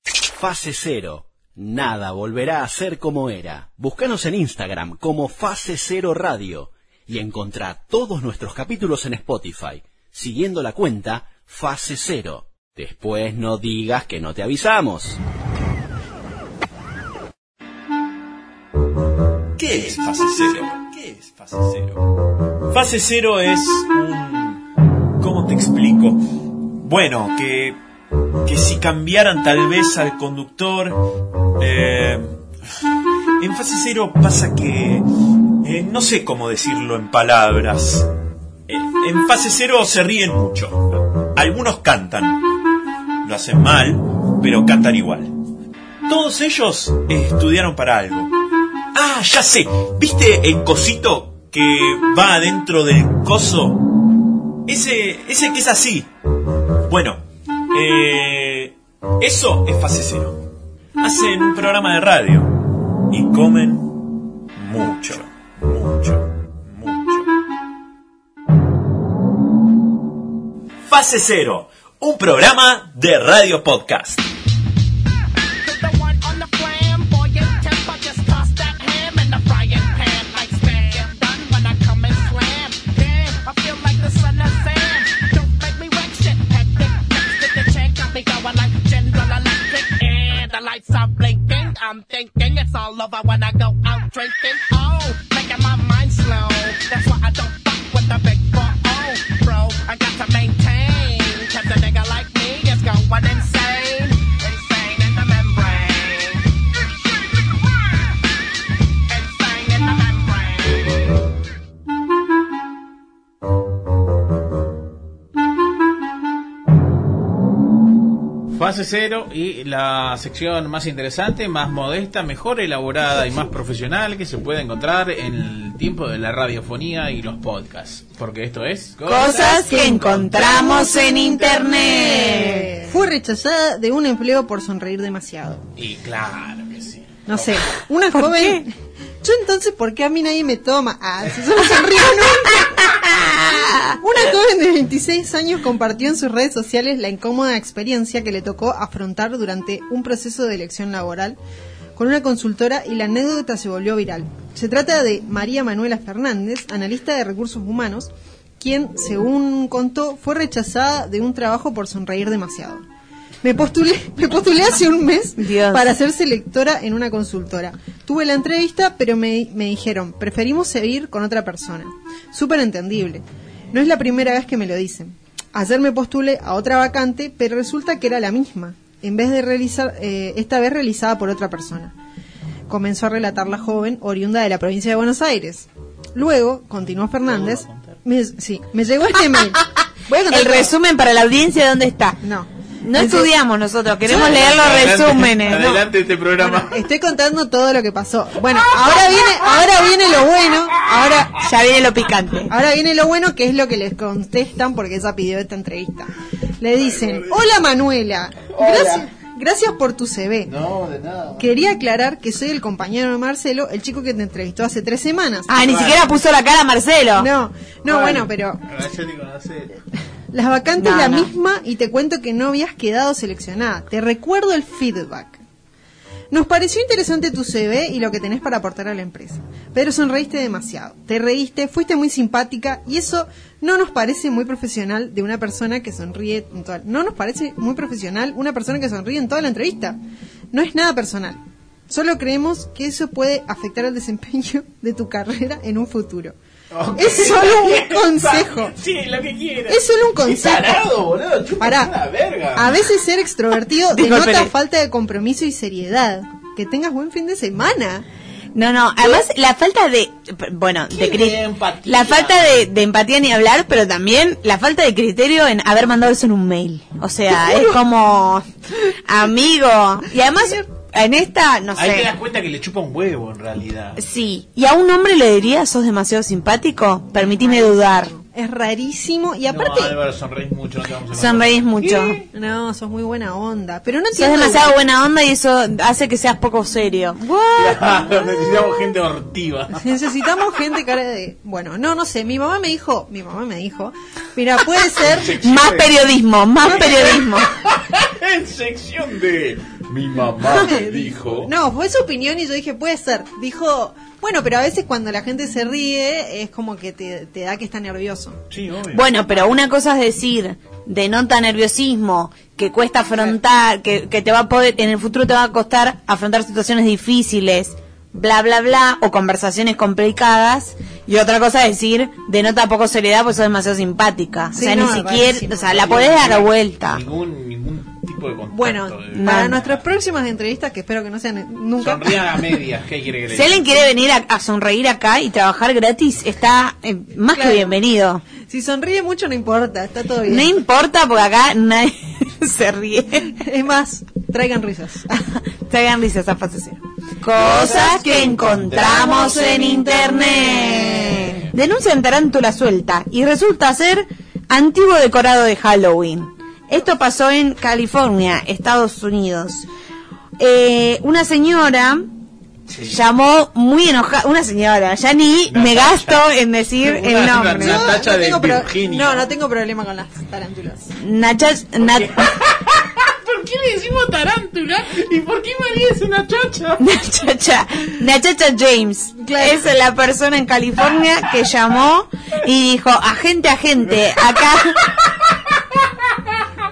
Fase Cero. Nada volverá a ser como era. Búscanos en Instagram como Fase Cero Radio y encontrá todos nuestros capítulos en Spotify, siguiendo la cuenta Fase Cero. Después no digas que no te avisamos. ¿Qué es fase cero? ¿Qué es fase cero? Fase cero es un... ¿Cómo te explico? Bueno, que que si cambiaran tal vez al conductor... eh, en fase cero pasa que... eh, no sé cómo decirlo en palabras. En fase cero se ríen mucho. Algunos cantan. Lo hacen mal, pero cantan igual. Todos ellos estudiaron para algo. Ah, ya sé. ¿Viste el cosito que va adentro del coso? Ese, ese que es así. Bueno, eh, eso es fase cero. Hacen un programa de radio y comen mucho, mucho, mucho. Fase cero, un programa de radio podcast. I'm thinking it's all over when I go out drinking. Oh, making my mind slow. That's why I don't fuck with the big Fase cero y la sección más interesante, más modesta, mejor elaborada y más profesional que se puede encontrar en el tiempo de la radiofonía y los podcasts. Porque esto es... Cosas que encontramos en internet. Fue rechazada de un empleo por sonreír demasiado. Y claro que sí. No sé, una joven... Yo entonces, ¿por qué a mí nadie me toma? Ah, si yo no sonrío nunca. Una joven de 26 años compartió en sus redes sociales la incómoda experiencia que le tocó afrontar durante un proceso de elección laboral con una consultora y la anécdota se volvió viral. Se trata de María Manuela Fernández, analista de recursos humanos, quien, según contó, fue rechazada de un trabajo por sonreír demasiado. Me postulé, (laughs) me postulé hace un mes Dios. para ser selectora en una consultora. Tuve la entrevista, pero me, me dijeron, preferimos seguir con otra persona. Súper entendible. No es la primera vez que me lo dicen. Ayer me postulé a otra vacante, pero resulta que era la misma, en vez de realizar, eh, esta vez realizada por otra persona. Comenzó a relatar la joven, oriunda de la provincia de Buenos Aires. Luego, continuó Fernández, me, sí, me llegó este mail. (laughs) Voy a contar El resumen para la audiencia, ¿dónde está? No. No Entonces- estudiamos nosotros, queremos leer los Adelante, resúmenes. ¿no? Adelante este programa. Bueno, estoy contando todo lo que pasó. Bueno, ahora viene, ahora viene lo bueno, ahora, Ya viene lo picante. ahora viene lo bueno que es lo que les contestan porque ella pidió esta entrevista. Le dicen, hola Manuela, gracias, gracias por tu CV. No, de nada. Quería aclarar que soy el compañero de Marcelo, el chico que te entrevistó hace tres semanas. Ah, ni siquiera puso la cara Marcelo. No, no, bueno, pero las vacantes No, la no. misma y te cuento que no habías quedado seleccionada. Te recuerdo el feedback. Nos pareció interesante tu CV y lo que tenés para aportar a la empresa, pero sonreíste demasiado. Te reíste, fuiste muy simpática y eso no nos parece muy profesional de una persona que sonríe en toda, no nos parece muy profesional una persona que sonríe en toda la entrevista. No es nada personal. Solo creemos que eso puede afectar el (laughs) desempeño de tu carrera en un futuro. Es solo un (laughs) consejo. Sí, lo que quieras. Es solo un consejo. Tarado, boludo. Una verga. A veces ser extrovertido (laughs) denota falta de compromiso y seriedad. Que tengas buen fin de semana. No, no, además la falta de, bueno, de empatía. la falta de, de empatía ni hablar, pero también la falta de criterio en haber mandado eso en un mail. O sea, (laughs) es como, amigo. Y además, en esta, no Ahí te sé. das cuenta que le chupa un huevo en realidad. Sí. ¿Y a un hombre le diría, sos demasiado simpático? Permitime dudar. Es rarísimo y aparte... No, Álvaro, sonreís mucho, no te vamos a Sonreís mucho. No, sos muy buena onda. Pero no Sos demasiado buena onda y eso hace que seas poco serio. Claro, (laughs) necesitamos gente hortiva. Necesitamos gente cara de... Bueno, no, no sé. Mi mamá me dijo... Mi mamá me dijo... Mira, puede ser... (laughs) Más periodismo, más (laughs) periodismo. en sección de mi mamá me dijo. No, fue su opinión y yo dije, puede ser. Dijo... Bueno, pero a veces cuando la gente se ríe es como que te, te da que está nervioso. Sí, obvio. Bueno, pero una cosa es decir, denota nerviosismo, que cuesta afrontar, que, que te va a poder, en el futuro te va a costar afrontar situaciones difíciles, bla, bla, bla, o conversaciones complicadas. Y otra cosa es decir, denota poco seriedad porque sos demasiado simpática. Sí, o sea, no, ni siquiera, o sea, la podés dar vuelta. Ningún, Bueno, tanto de- para No. nuestras próximas entrevistas, que espero que no sean nunca. Sonrían a medias, ¿qué quiere que le Si alguien quiere venir a, a sonreír acá y trabajar gratis, está eh, más Claro. que bienvenido. Si sonríe mucho no importa, está todo bien. No importa porque acá nadie (laughs) se ríe. Es más, traigan risas. (laughs) Traigan risas a fase cero. Cosas que encontramos en internet. Denuncian tarántula suelta y resulta ser antiguo decorado de Halloween. Esto pasó en California, Estados Unidos. Eh, una señora llamó muy enojada, una señora, ya ni me gasto en decir el Una- nombre. una- Natacha de tengo Virginia. no, no tengo problema con las tarántulas. Nacha- Nat- (laughs) ¿Por qué le decimos tarántula? ¿Y por qué María es una chocha? Nachacha, Nachacha James es la persona en California que llamó y dijo, agente, agente, acá...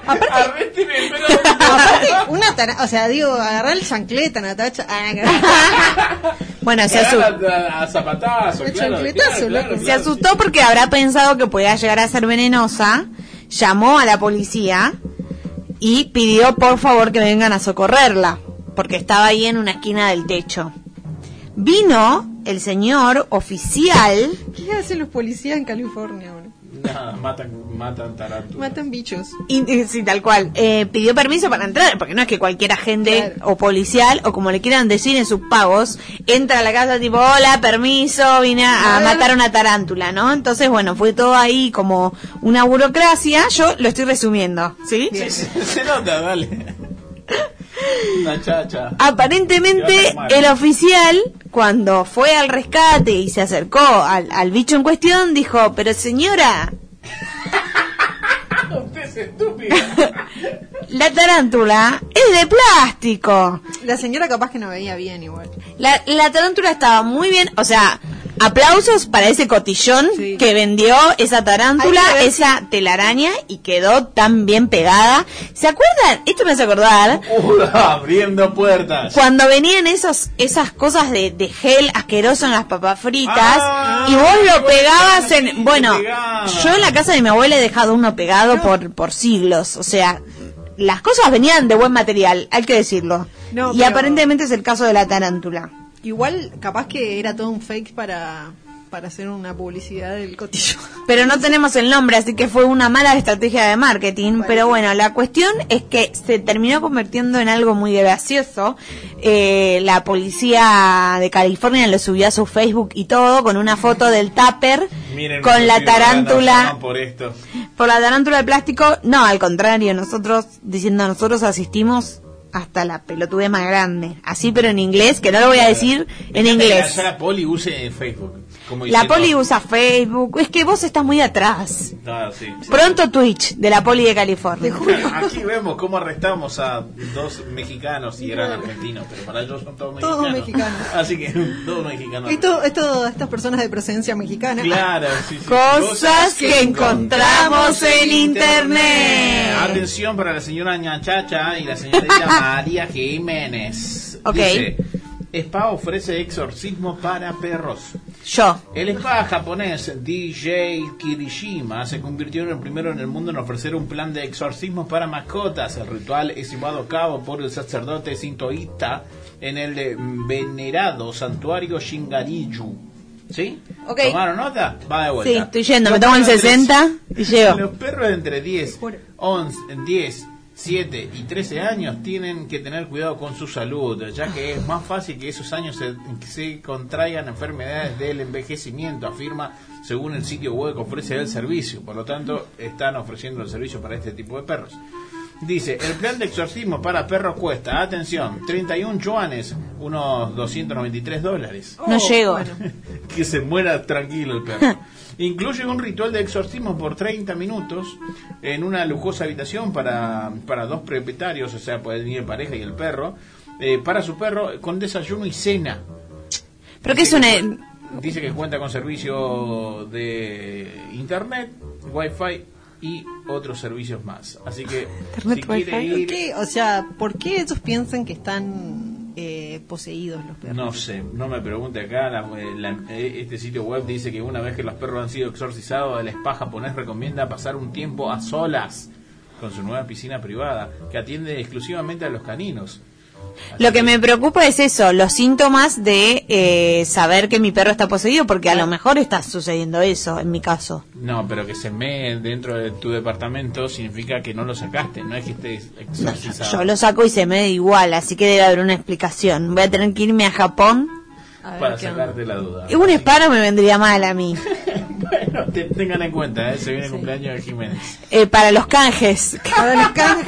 Arresten el pelo. (laughs) Aparte, una tara- o sea, digo, agarrar el chancleta, Natacha. Ah, (laughs) Bueno, se, Se asu- a, a zapatazo, claro, chancletazo, claro, claro, loco. se claro. asustó porque habrá pensado que podía llegar a ser venenosa, llamó a la policía y pidió por favor que vengan a socorrerla, porque estaba ahí en una esquina del techo. Vino el señor oficial ¿Qué hacen los policías en California, boludo? Nada, matan, matan tarántulas. Matan bichos. Y, y- sí, tal cual. Eh, pidió permiso para entrar, porque no es que cualquier agente Claro. o policial, o como le quieran decir en sus pagos, entra a la casa tipo, hola, permiso, vine a, matar a una tarántula, ¿no? Entonces, bueno, fue todo ahí como una burocracia. Yo lo estoy resumiendo, ¿sí? Sí, sí, se nota, dale. (laughs) Una chacha. Aparentemente, el oficial, cuando fue al rescate y se acercó al, al bicho en cuestión, dijo, pero señora, (laughs) Usted es estúpida. (laughs) la tarántula es de plástico. La señora capaz que no veía bien igual. La, la tarántula estaba muy bien, o sea, aplausos para ese cotillón Sí. que vendió esa tarántula, esa telaraña y quedó tan bien pegada. ¿Se acuerdan? Esto me hace acordar abriendo puertas. cuando venían esos esas cosas de, de gel asqueroso en las papas fritas Ah, y vos lo pegabas en bueno yo en la casa de mi abuela he dejado uno pegado por por siglos o sea las cosas venían de buen material hay que decirlo No, y pero- aparentemente es el caso de la tarántula Igual, capaz que era todo un fake para, para hacer una publicidad del cotillo. (laughs) pero no tenemos el nombre así que fue una mala estrategia de marketing. Pero bueno la cuestión es que se terminó convirtiendo en algo muy gracioso. Eh, la policía de California lo subió a su Facebook y todo con una foto del tupper Miren, con la tarántula. por esto. por la tarántula de plástico. No al contrario nosotros diciendo nosotros asistimos hasta la pelotudez más grande así pero en inglés que no lo voy a decir en que inglés allá la poli use Facebook. Como la poli usa Facebook es que vos estás muy atrás Ah, sí, sí. pronto Twitch de la poli de California Aquí vemos cómo arrestamos a dos mexicanos y eran argentinos, pero para ellos son todos mexicanos. Todos mexicanos. (laughs) Así que todos mexicanos. Esto, esto, estas personas de presencia mexicana. Claro, sí, sí. Cosas que encontramos en internet. Atención para la señora Ñachacha y la señorita (laughs) María Jiménez. Ok. Dice, Spa ofrece exorcismo para perros. Yo El spa japonés DJ Kirishima se convirtió en el primero en el mundo en ofrecer un plan de exorcismo para mascotas. El ritual es llevado a cabo por el sacerdote sintoísta en el venerado santuario Shingariju. ¿Sí? Ok. ¿Tomaron nota? Va de vuelta. sí estoy yendo me tomo el perros de 60 y llego los perros entre 10, 11, 10, 7 y 13 años tienen que tener cuidado con su salud, ya que es más fácil que esos años se, contraigan enfermedades del envejecimiento, afirma según el sitio web que ofrece el servicio. Por lo tanto, están ofreciendo el servicio para este tipo de perros. Dice, el plan de exorcismo para perros cuesta, atención, 31 yuanes, unos 293 dólares. no llego (laughs) que se muera tranquilo el perro. (laughs) Incluye un ritual de exorcismo por 30 minutos en una lujosa habitación para, para dos propietarios, o sea, pueden ir pareja y el perro, eh, para su perro con desayuno y cena. pero que es una Dice que cuenta con servicio de internet, wifi y otros servicios más. Así que Internet, si quiere wifi. ¿Por ir, qué? O sea, ¿por qué ellos piensan que están eh, poseídos los perros? No sé, no me pregunte acá. la- la- eh, este sitio web dice que una vez que los perros han sido exorcizados, el spa japonés recomienda pasar un tiempo a solas con su nueva piscina privada, que atiende exclusivamente a los caninos. Lo que me preocupa es eso, los síntomas de eh, saber que mi perro está poseído, porque a lo mejor está sucediendo eso en mi caso. No, pero que se mee dentro de tu departamento significa que no lo sacaste, no es que estés exorcizado. Yo lo saco y se me igual, así que debe haber una explicación. Voy a tener que irme a Japón. para sacarte la duda. Y un hispano me vendría mal a mí. (laughs) bueno, te- tengan en cuenta, ¿eh? se viene el cumpleaños de Jiménez. Eh, para los canjes. Para los canjes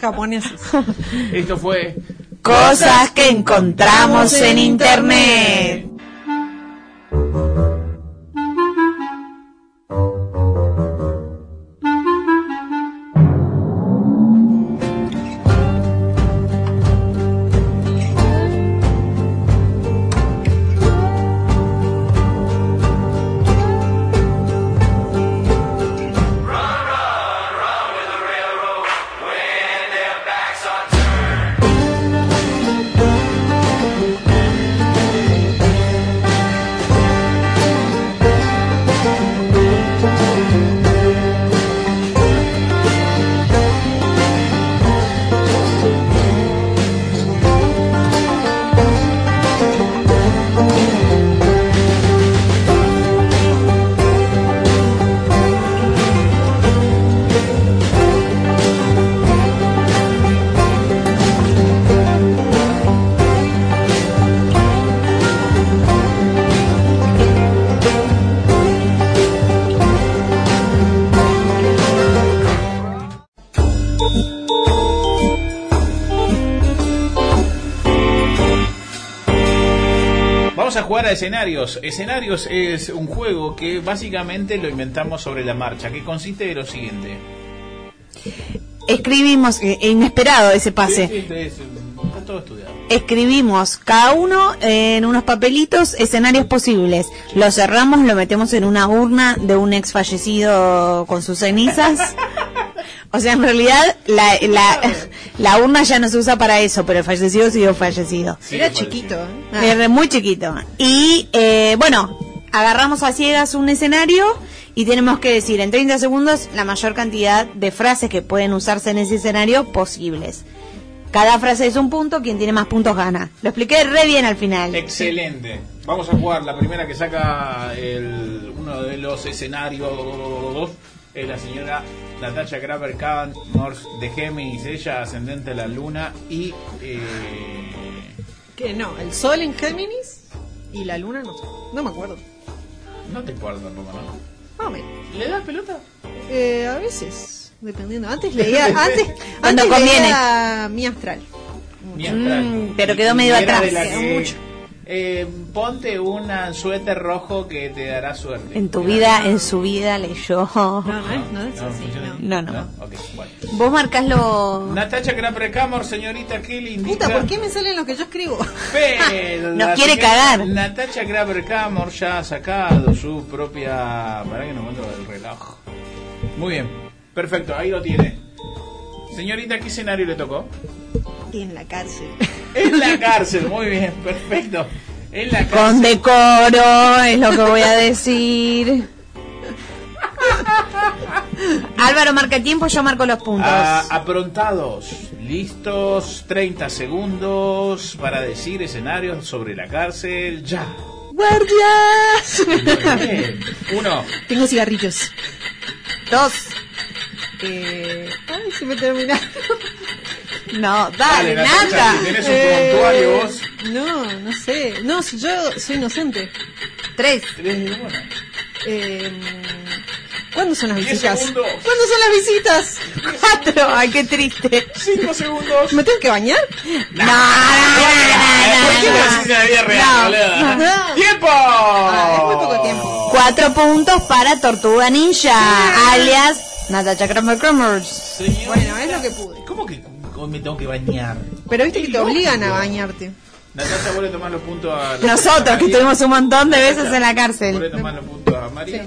japoneses. Esto fue Cosas que encontramos en internet. Vamos a jugar a escenarios. Escenarios es un juego que básicamente lo inventamos sobre la marcha, que consiste de lo siguiente. Escribimos, eh, inesperado ese pase. Sí, sí, sí, está todo estudiado. Escribimos cada uno en unos papelitos escenarios posibles. Lo cerramos, lo metemos en una urna de un ex fallecido con sus cenizas. (laughs) O sea, en realidad la, la, la urna ya no se usa para eso, pero el fallecido siguió fallecido. Era chiquito. ¿eh? Era muy chiquito. Y eh, bueno, agarramos a ciegas un escenario y tenemos que decir en 30 segundos la mayor cantidad de frases que pueden usarse en ese escenario posibles. Cada frase es un punto, quien tiene más puntos gana. Lo expliqué re bien al final. Excelente. Vamos a jugar. La primera que saca el, uno de los escenarios es la señora Natasha Kramer Morse de Géminis, ella ascendente a la luna y eh, ¿Qué? No, el sol en Géminis y la luna no. No me acuerdo. no te acuerdo tampoco, ¿no? Más o menos. ¿Le das pelota? Eh, a veces, dependiendo. Antes leía, (laughs) antes, Cuando antes conviene. leía mi astral. Mm, pero quedó Y- medio atrás. Quedó que, mucho. Eh, ponte un suéter rojo que te dará suerte. En tu vida, en su vida leyó. No, no es, no es No, así. No. No, no. Ok, bueno. Vos marcás lo... Natacha Kramer señorita Kelly indica... Puta, ¿por qué me salen lo que yo escribo? Pero Nos quiere cagar. Natacha Graber Camor ya ha sacado su propia. Para que no encuentro el reloj. Muy bien, perfecto, ahí lo tiene. Señorita, ¿qué escenario le tocó? En la cárcel. (laughs) En la cárcel, muy bien, perfecto. En la Con cárcel. decoro, es lo que voy a decir. (laughs) Álvaro marca tiempo, yo marco los puntos. Ah, aprontados, listos, 30 segundos para decir escenarios sobre la cárcel, ya. ¡Guardias! Uno, Tengo cigarrillos. Dos. Eh, ay, se me terminaron. No, Dale, nada. si tenés un Eh, vos. No, no sé. No, yo soy inocente. Tres. Tres. Eh, ¿Cuándo son las Diez visitas? segundos. ¿Cuándo son las visitas? Cuatro. Ay, qué triste. Cinco segundos. ¿Me tengo que bañar? No, no, no, ¿Por qué no, me no, decís en la vida real, No. boluda? No. ¡Tiempo! Ah, es muy poco tiempo. Cuatro puntos para Tortuga Ninja, alias Natacha Kramer Kramers. Bueno, es lo que pude. ¿Cómo que hoy me tengo que bañar? Pero viste que te obligan a bañarte. Natacha, vos le tomás los puntos a... Nosotros, que estuvimos un montón de veces en la cárcel. tomás los puntos a María.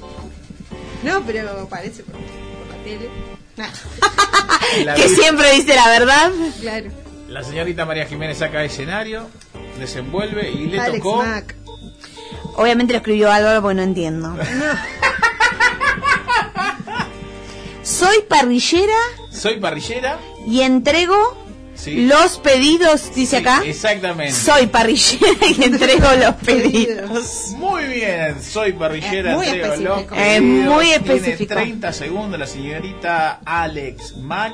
No, pero parece por, por la tele. (laughs) Que siempre dice la verdad. claro. la señorita María Jiménez saca escenario, desenvuelve y le Alex tocó... Obviamente lo escribió Álvaro porque no entiendo. (laughs) Soy parrillera Soy parrillera. Y entrego Sí. los pedidos, dice acá. Exactamente. Soy parrillera y entrego los (laughs) pedidos. Muy bien, soy parrillera. Es muy entrego los específico. pedidos. Es muy Tiene específico. 30 segundos la señorita Alex Mac.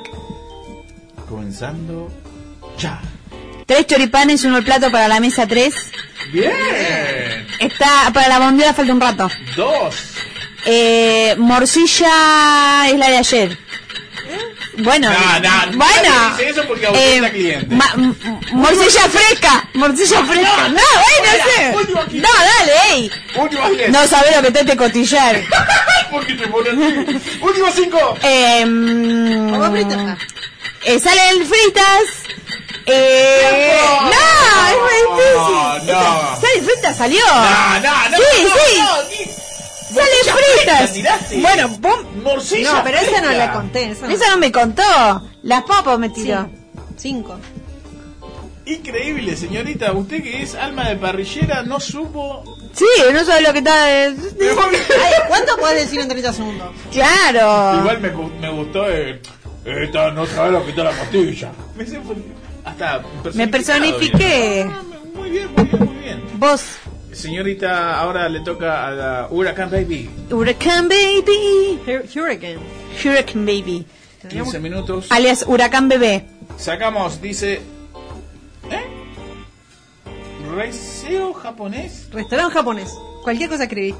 Comenzando ya. Tres choripanes, uno el plato para la mesa tres. Bien. Está, para la bondiola falta un rato. Dos. Eh, morcilla es la de ayer. Bueno, No, no, bueno. dice eso porque m- morcilla fresca, morcilla fresca. No, bueno, no sé. No, dale, ey. No sabés lo que te este costillar. (laughs) ¿Por qué te? Últimas cinco. Eh, mm, eh, salen fritas. Eh, no, es muy difícil. No. Salen fritas, salió. No, no, no, Sí, no, sí. Morcilla fritas. Bueno, vos. Morcilla No, pero esa no la conté. Esa no. Esa no me contó. Las papas me tiró. Cinco. Increíble, señorita. Usted que es alma de parrillera no supo. Sí, no sabe lo que está. Ay, ¿Cuánto podés decir en 30 segundos? Claro. Igual me, me gustó. Eh, esta no sabe lo que está la costilla. Me hasta Me personifiqué. Ah, Muy bien, muy bien, muy bien. Vos, Señorita, ahora le toca a la Huracán Baby. Huracán Baby. Hurricane. Hurricane Baby. 15 minutos. Alias Huracán Bebé. Sacamos, dice. ¿Eh? ¿Reseo japonés? Restaurante japonés. Cualquier cosa escribí.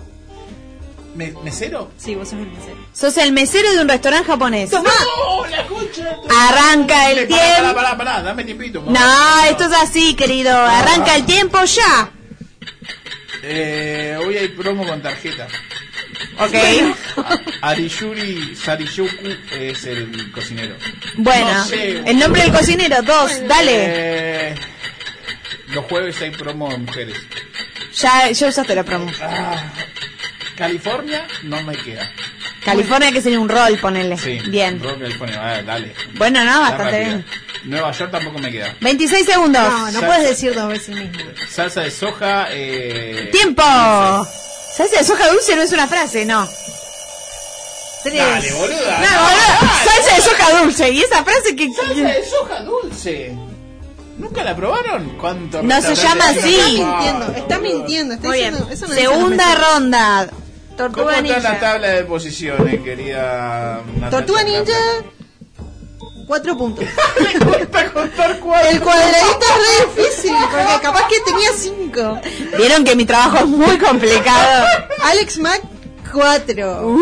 Me- ¿Mesero? Sí, vos sos el mesero. Sos el mesero de un restaurante japonés. ¡No! ¡La concha! Arranca el Pará, pará, tiempo. pará, pará, dame tiempito. No, esto es así, querido. Arranca el tiempo ya. Eh, hoy hay promo con tarjeta. Ok. Arishuri Sarishuku es el cocinero. Bueno, No sé. el nombre del cocinero, dos, dale. Eh, los jueves hay promo de mujeres. Ya, ya usaste la promo. Ah, California no me queda. California que sería un rol, ponele. Sí. Bien. Rock California, ah, dale. Bueno, no, bastante bien. Nueva York tampoco me queda. 26 segundos. No, no Salsa. puedes decir dos veces mismo. Salsa de soja. Eh, ¡Tiempo! Salsa de soja dulce no es una frase, no. Tres. Dale, boluda. No, boludo, salsa de soja dulce. ¿Y esa frase que.? Salsa de soja dulce. ¿Nunca la probaron? ¿Cuánto No se llama así. Está mintiendo, está mintiendo. Está Muy bien. diciendo, eso no dice los Segunda ronda. ¿Cómo Tortuga está la Ninja. tabla de posiciones, querida Natalia Tortuga Ninja, cuatro puntos. (laughs) Cuesta contar cuatro. El cuadradito es re difícil, porque capaz que tenía cinco. Vieron que mi trabajo es muy complicado. Alex Mac, cuatro. Uh.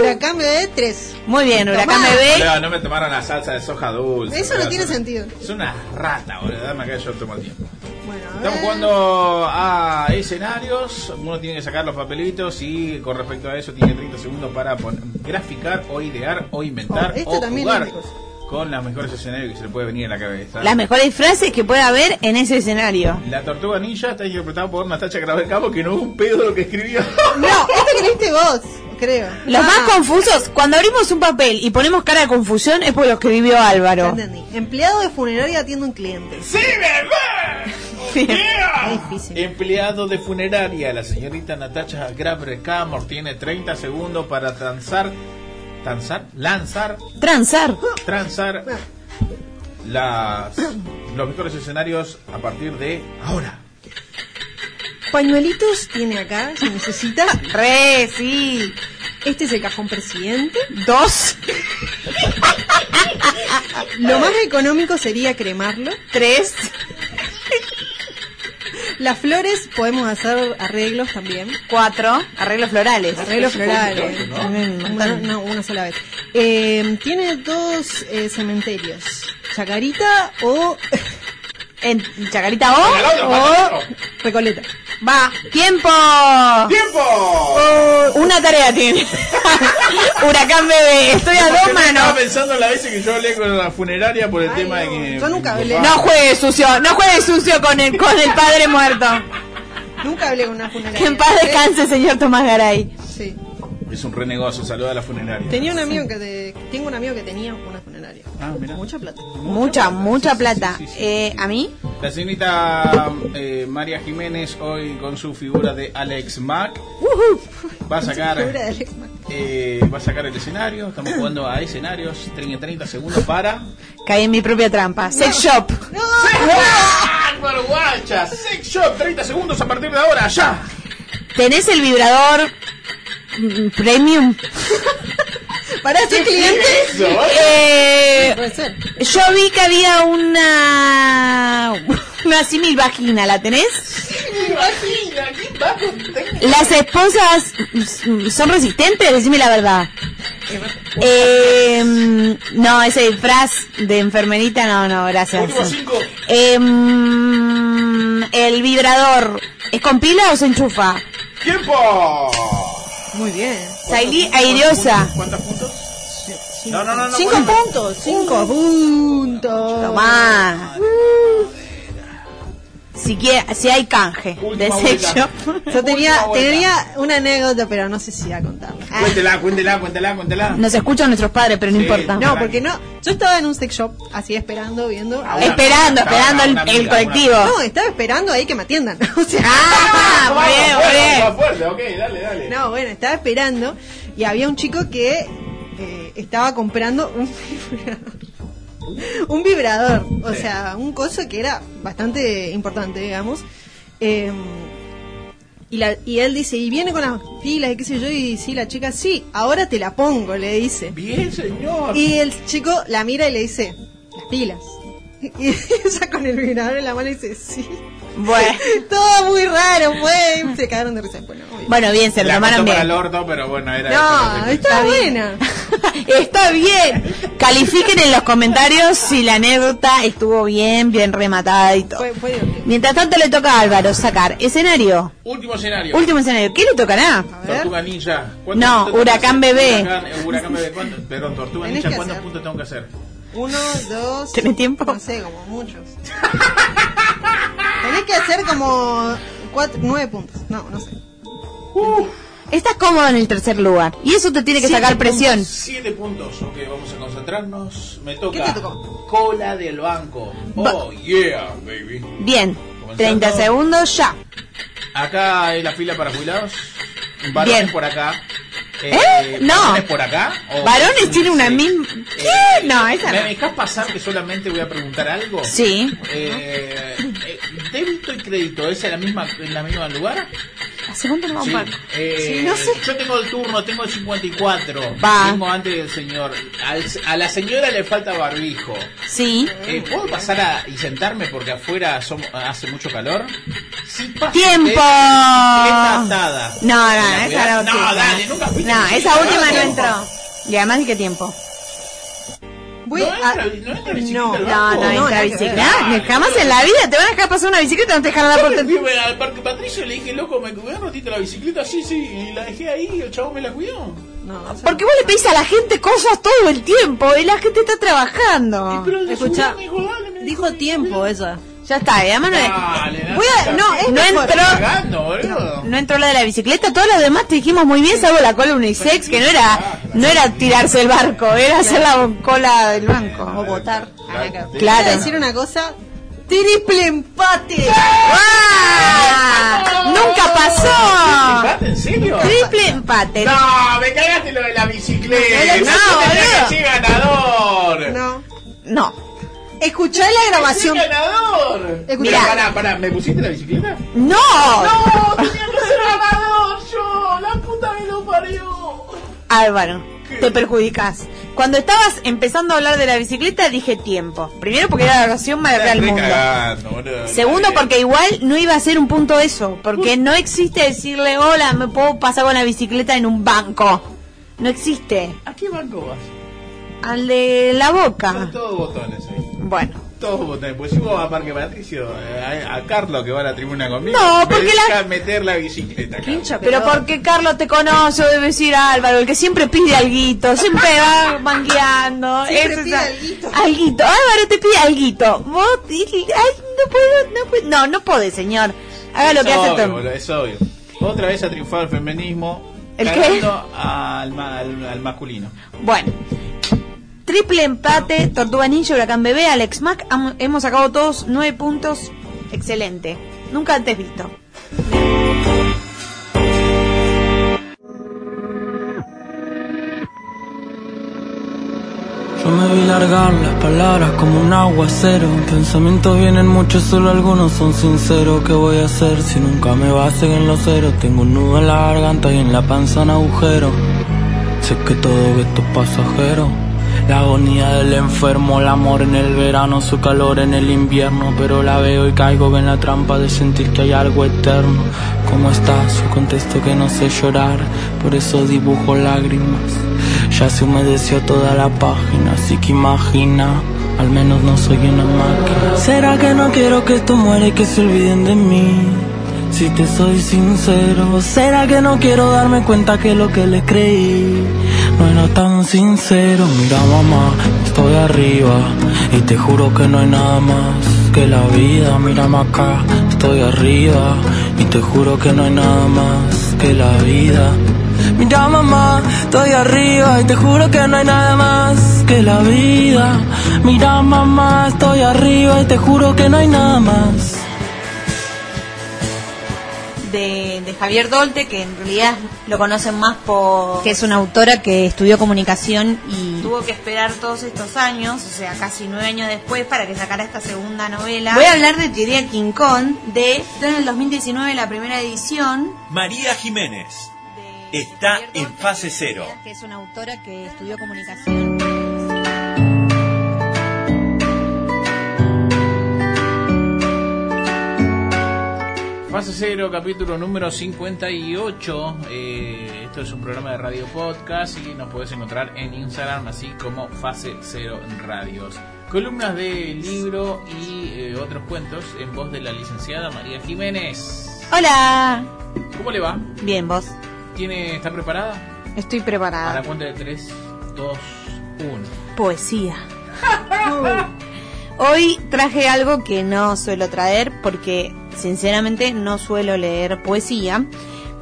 Huracán Bebé, tres. Muy bien, Huracán. Bebé. No, no me tomaron la salsa de soja dulce. Eso no tiene sentido. Es una rata, boludo. Dame acá, yo tomo el tiempo. Bueno, Estamos jugando a escenarios. Uno tiene que sacar los papelitos y con respecto a eso tiene 30 segundos para graficar o idear o inventar Oh, este o también jugar. Con los mejores escenarios que se le puede venir a la cabeza. Las mejores frases que puede haber en ese escenario. La tortuga ninja está interpretada por Natacha Cabo que no hubo un pedo de lo que escribió. (laughs) No, este creíste vos, creo. Los Ah, más confusos, cuando abrimos un papel y ponemos cara de confusión, es por lo que escribió ya Álvaro. entendí. Empleado de funeraria atiende a un cliente. ¡Sí, verdad! Es difícil. Empleado de funeraria, la señorita Natacha Grabre Camor tiene 30 segundos para transar, transar, lanzar, Transar. transar las, los mejores escenarios a partir de ahora. Pañuelitos tiene acá, si necesita. Re, sí. Este es el cajón presidente. Dos. Lo más económico sería cremarlo. Tres. Las flores podemos hacer arreglos también. Cuatro. Arreglos florales. Arreglos florales. Una, no, una sola vez. Eh, tiene dos eh, cementerios. Chacarita o, (laughs) En Chacarita O. O. Recoleta. Va. Tiempo. ¡Tiempo! Oh, una tarea tiene. (laughs) Huracán bebé. Estoy a Porque dos me Estaba manos. pensando en la vez que yo hablé con la funeraria por el Ay, tema de no, que. yo nunca hablé. No juegue sucio. No juegue sucio con el, con el padre muerto. Nunca hablé con una funeraria. Que en paz descanse, señor Tomás Garay. Sí. Es un renegocio, saluda a la funeraria. Tenía un amigo que te- tengo un amigo que tenía una funeraria. Ah. Mucha plata. Mucha, mucha plata. sí, sí, sí. Eh, ¿A mí? La señorita eh, María Jiménez hoy con su figura de Alex Mack va a sacar Figura de Alex Mac. eh, va a sacar el escenario. Estamos jugando a escenarios. Tiene 30 segundos para. Caí en mi propia trampa. Sex Shop. ¡Bárbaro, guacha! Sex Shop, 30 segundos a partir de ahora, ya. ¿Tenés el vibrador premium? Para ser cliente. Eh, Puede ser. yo vi que había una una símil vagina, ¿la tenés? Imagina, ¿qué va con ¿Las esposas son resistentes? Decime la verdad. Eh, no, ese disfraz de enfermerita, no, no, gracias. Último cinco. Eh, el vibrador, ¿es con pila o se enchufa? ¡Tiempo! Muy bien. Salí aireosa. ¿Cuántos puntos? No, no, no, no. Cinco puntos. Cinco puntos. Tomá. Si, quiere- si hay canje de Última sex vuelta. shop. (laughs) Yo tenía, tenía una anécdota, pero no sé si a contarla. Ah, Cuéntela, cuéntela, cuéntela, cuéntela. Nos escuchan nuestros padres, pero no Sí. importa. No, porque no. Yo estaba en un sex shop, así esperando, viendo. Esperando, esperando el, una amiga, el una- colectivo. No, estaba esperando ahí que me atiendan. (laughs) O sea, Ah, (laughs) muy bien, muy bien. Más fuerte, ok, dale, dale. no, bueno, estaba esperando y había un chico que eh, estaba comprando un vibrador. (laughs) Un vibrador, o Sí. sea, un coso que era bastante importante, digamos. Eh, y, la, y él dice, y viene con las pilas y qué sé yo, y sí, la chica, sí, ahora te la pongo, le dice. Bien, señor. Y el chico la mira y le dice, las pilas. (laughs) Y ella con el vibrador en la mano dice, sí. Bueno, (laughs) Todo muy raro, fue. Se cagaron de risa. Bueno, bien, se lo La tomaron bien. el orto, pero bueno, era no, está buena. (laughs) Está bien. Califiquen en los comentarios si la anécdota estuvo bien, bien rematada y todo. Fue. Mientras tanto le toca a Álvaro sacar escenario. Último escenario. Último escenario. ¿Qué le tocará? Tortuga Ninja. ¿Cuántos No, Huracán? Bebé. Huracán, huracán Bebé. ¿cuánto? Perdón, Tortuga Ninja, ¿cuántos puntos tengo que hacer? Uno, dos. ¿Tenés tiempo? No sé, como muchos. (laughs) Como cuatro, nueve puntos. No, no sé. Estás cómodo en el tercer lugar. Y eso te tiene que Siete sacar presión. puntos, Siete puntos. Ok, vamos a concentrarnos. Me toca. ¿Qué te tocó? Cola del banco. Oh, yeah, baby. Bien. Comenzando. 30 segundos ya. Acá hay la fila para jubilados. Varones Bien. por acá. ¿Eh? No. ¿Varones por acá? o- Varones tiene una misma... Eh, ¿Qué? No, esa ¿Me no. dejas pasar que solamente voy a preguntar algo? Sí. Eh, eh, ¿Débito y crédito es en la misma, en la misma lugar? ¿Hace cuánto no Sí. Eh, Sí, no sé. Yo tengo el turno, tengo el 54. Va. Tengo antes del señor. Al- a la señora le falta barbijo. Sí. Eh, ¿Puedo pasar a, y sentarme porque afuera somos- hace mucho calor? Sí, pase ¡Tiempo! usted. No, no, ¿Me la esa cuidás? no. Dale, nunca No, esa última no entró. Y además, ¿y qué tiempo? Voy No a. entra, no entra bicicleta no, No, que bicicleta. Jamás en la vida te van a dejar pasar una bicicleta, no te dejan la puerta. fui al parque Patricio y le dije, loco, ¿me cuidás un ratito la bicicleta? Sí, sí, y la dejé ahí y el chavo me la cuidó. No. Porque vos le pedís a la gente cosas todo el tiempo y la gente está trabajando. Pero Escuchá, su me dijo, dale, me Dijo tiempo ella. Ya está, y además no, Dale, dale, Voy a- dale. no, es no mejor. entró. Cagando, boludo. no entró la de la bicicleta, todos los demás te dijimos muy bien, salvo la cola unisex, que no era, no era tirarse el barco, era hacer la cola del banco. O votar. Claro. Claro. Voy a decir una cosa. Triple empate. ¡Ah! ¡Nunca pasó! ¿Empate? ¿En serio? Triple empate. No, me cagaste lo de la bicicleta. No, No, boludo. ganador. No. No. Escuchá la grabación. ¡Ser ganador! Mira, pará, pará, ¿me pusiste la bicicleta? ¡No! No, tenía que ser ganador yo. La puta me lo parió. Álvaro, te perjudicas. Cuando estabas empezando a hablar de la bicicleta dije tiempo. Primero porque era la oración más Estoy mundo. cagando, boludo. Segundo porque igual no iba a ser un punto eso. Porque no existe decirle, hola, me puedo pasar con la bicicleta en un banco. No existe. ¿A qué banco vas? Al de la Son boca. todos botones ahí. Bueno. Todos botones. Pues si vos vas a Parque Patricio, eh, a, a Carlos que va a la tribuna conmigo, No, me porque deja la- meter la bicicleta. Hincha Pero porque Carlos te conoce, debe decir Álvaro, el que siempre pide alguito, siempre va mangueando. (laughs) Siempre pide alguito. Alguito. Álvaro te pide alguito. Vos, y- ay, no puedo, no puedo. No, no puede, señor. Haga lo que hace obvio, Tom. boludo, Es obvio. Otra vez ha triunfado el feminismo. ¿El qué? ganando Al, ma- al, al masculino. Bueno. Triple empate, ah, Tortuga Ninja, Huracán Bebé, Alex Mac. Hemos sacado todos nueve puntos. Excelente. Nunca antes visto. Yo me vi largar las palabras como un aguacero. Pensamientos vienen muchos, solo algunos son sinceros. ¿Qué voy a hacer si nunca me basen en los ceros? Tengo un nudo en la garganta y en la panza un agujero. Sé que todo esto es pasajero. La agonía del enfermo, el amor en el verano, su calor en el invierno. Pero la veo y caigo en la trampa de sentir que hay algo eterno. ¿Cómo estás? Yo contesto que no sé llorar, por eso dibujo lágrimas. Ya se humedeció toda la página, así que imagina. Al menos no soy una máquina. ¿Será que no quiero que esto muera y que se olviden de mí? Si te soy sincero, ¿será que no quiero darme cuenta que lo que les creí no era tan sincero? Mira mamá, estoy arriba y te juro que no hay nada más que la vida. Mírame acá, estoy arriba y te juro que no hay nada más que la vida. Mira mamá, estoy arriba y te juro que no hay nada más que la vida. Mira mamá, estoy arriba y te juro que no hay nada más. de Javier Dolte, que en realidad lo conocen más por... Que es una autora que estudió comunicación y Tuvo que esperar todos estos años, o sea, casi nueve años después, para que sacara esta segunda novela. Voy a hablar de Teoría King Kong, de, de en el 2019 la primera edición. María Jiménez está en fase cero. que es una autora que estudió comunicación. Fase Cero, capítulo número 58. Eh, esto es un programa de radio podcast y nos puedes encontrar en Instagram así como Fase Cero Radios. Columnas de libro y eh, otros cuentos en voz de la licenciada María Jiménez. Hola. ¿Cómo le va? Bien, vos. ¿Tiene, ¿Está preparada? Estoy A preparada. la cuenta de 3, 2, 1. Poesía. (laughs) Hoy traje algo que no suelo traer porque sinceramente no suelo leer poesía,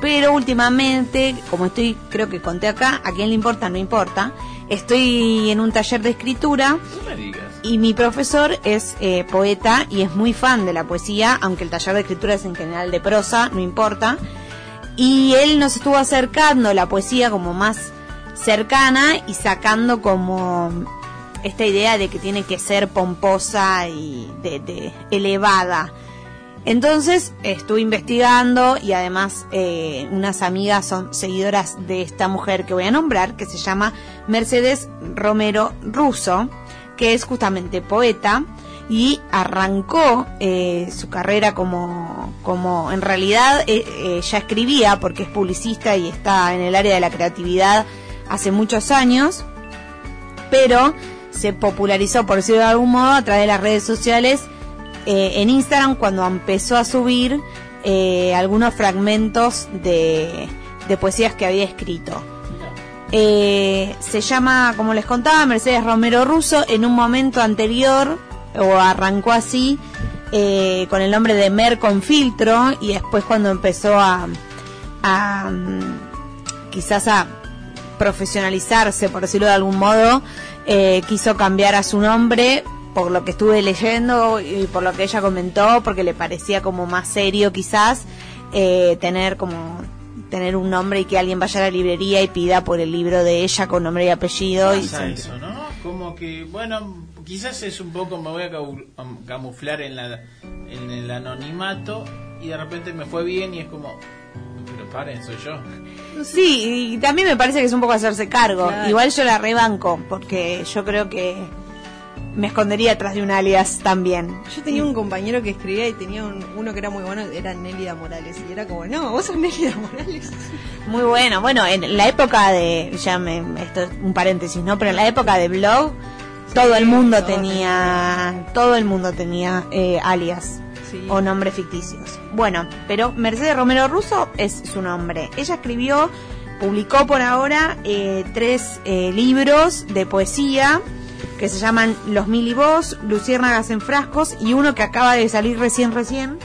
pero últimamente, como estoy, creo que conté acá, a quién le importa, no importa, estoy en un taller de escritura No me digas. y mi profesor es eh, poeta y es muy fan de la poesía, aunque el taller de escritura es en general de prosa, no importa. Y él nos estuvo acercando la poesía como más cercana y sacando como esta idea de que tiene que ser pomposa y de, de elevada. Entonces estuve investigando y además eh, unas amigas son seguidoras de esta mujer que voy a nombrar, que se llama Mercedes Romero Russo, que es justamente poeta y arrancó eh, su carrera como, como en realidad eh, ya escribía porque es publicista y está en el área de la creatividad hace muchos años, pero se popularizó, por decirlo de algún modo, a través de las redes sociales eh, en Instagram cuando empezó a subir eh, algunos fragmentos de, de poesías que había escrito. Eh, se llama, como les contaba, Mercedes Romero Russo. En un momento anterior, o arrancó así, con el nombre de Mer con filtro, y después cuando empezó a, mm, quizás a profesionalizarse, por decirlo de algún modo, quiso cambiar a su nombre por lo que estuve leyendo y por lo que ella comentó, porque le parecía como más serio quizás eh, tener como tener un nombre y que alguien vaya a la librería y pida por el libro de ella con nombre y apellido. y se- eso, ¿no? Como que, bueno, quizás es un poco, me voy a camuflar en, la, en el anonimato y de repente me fue bien y es como, pero paren, soy yo. Sí, y también me parece que es un poco hacerse cargo. Claro. Igual yo la rebanco, porque yo creo que me escondería atrás de un alias también. Yo tenía un compañero que escribía y tenía un- uno que era muy bueno, era Nélida Morales. Y era como, no, vos sos Nélida Morales. (laughs) Muy bueno. Bueno, en la época de, ya me, esto es un paréntesis, ¿no? Pero en la época de blog, todo el mundo todo tenía, todo el mundo tenía eh, alias Sí. o nombres ficticios. Bueno, pero Mercedes Romero Russo es su nombre. Ella escribió, publicó por ahora eh, tres eh, libros de poesía que se llaman Los Mil y Vos, Luciérnagas en Frascos y uno que acaba de salir recién, recién,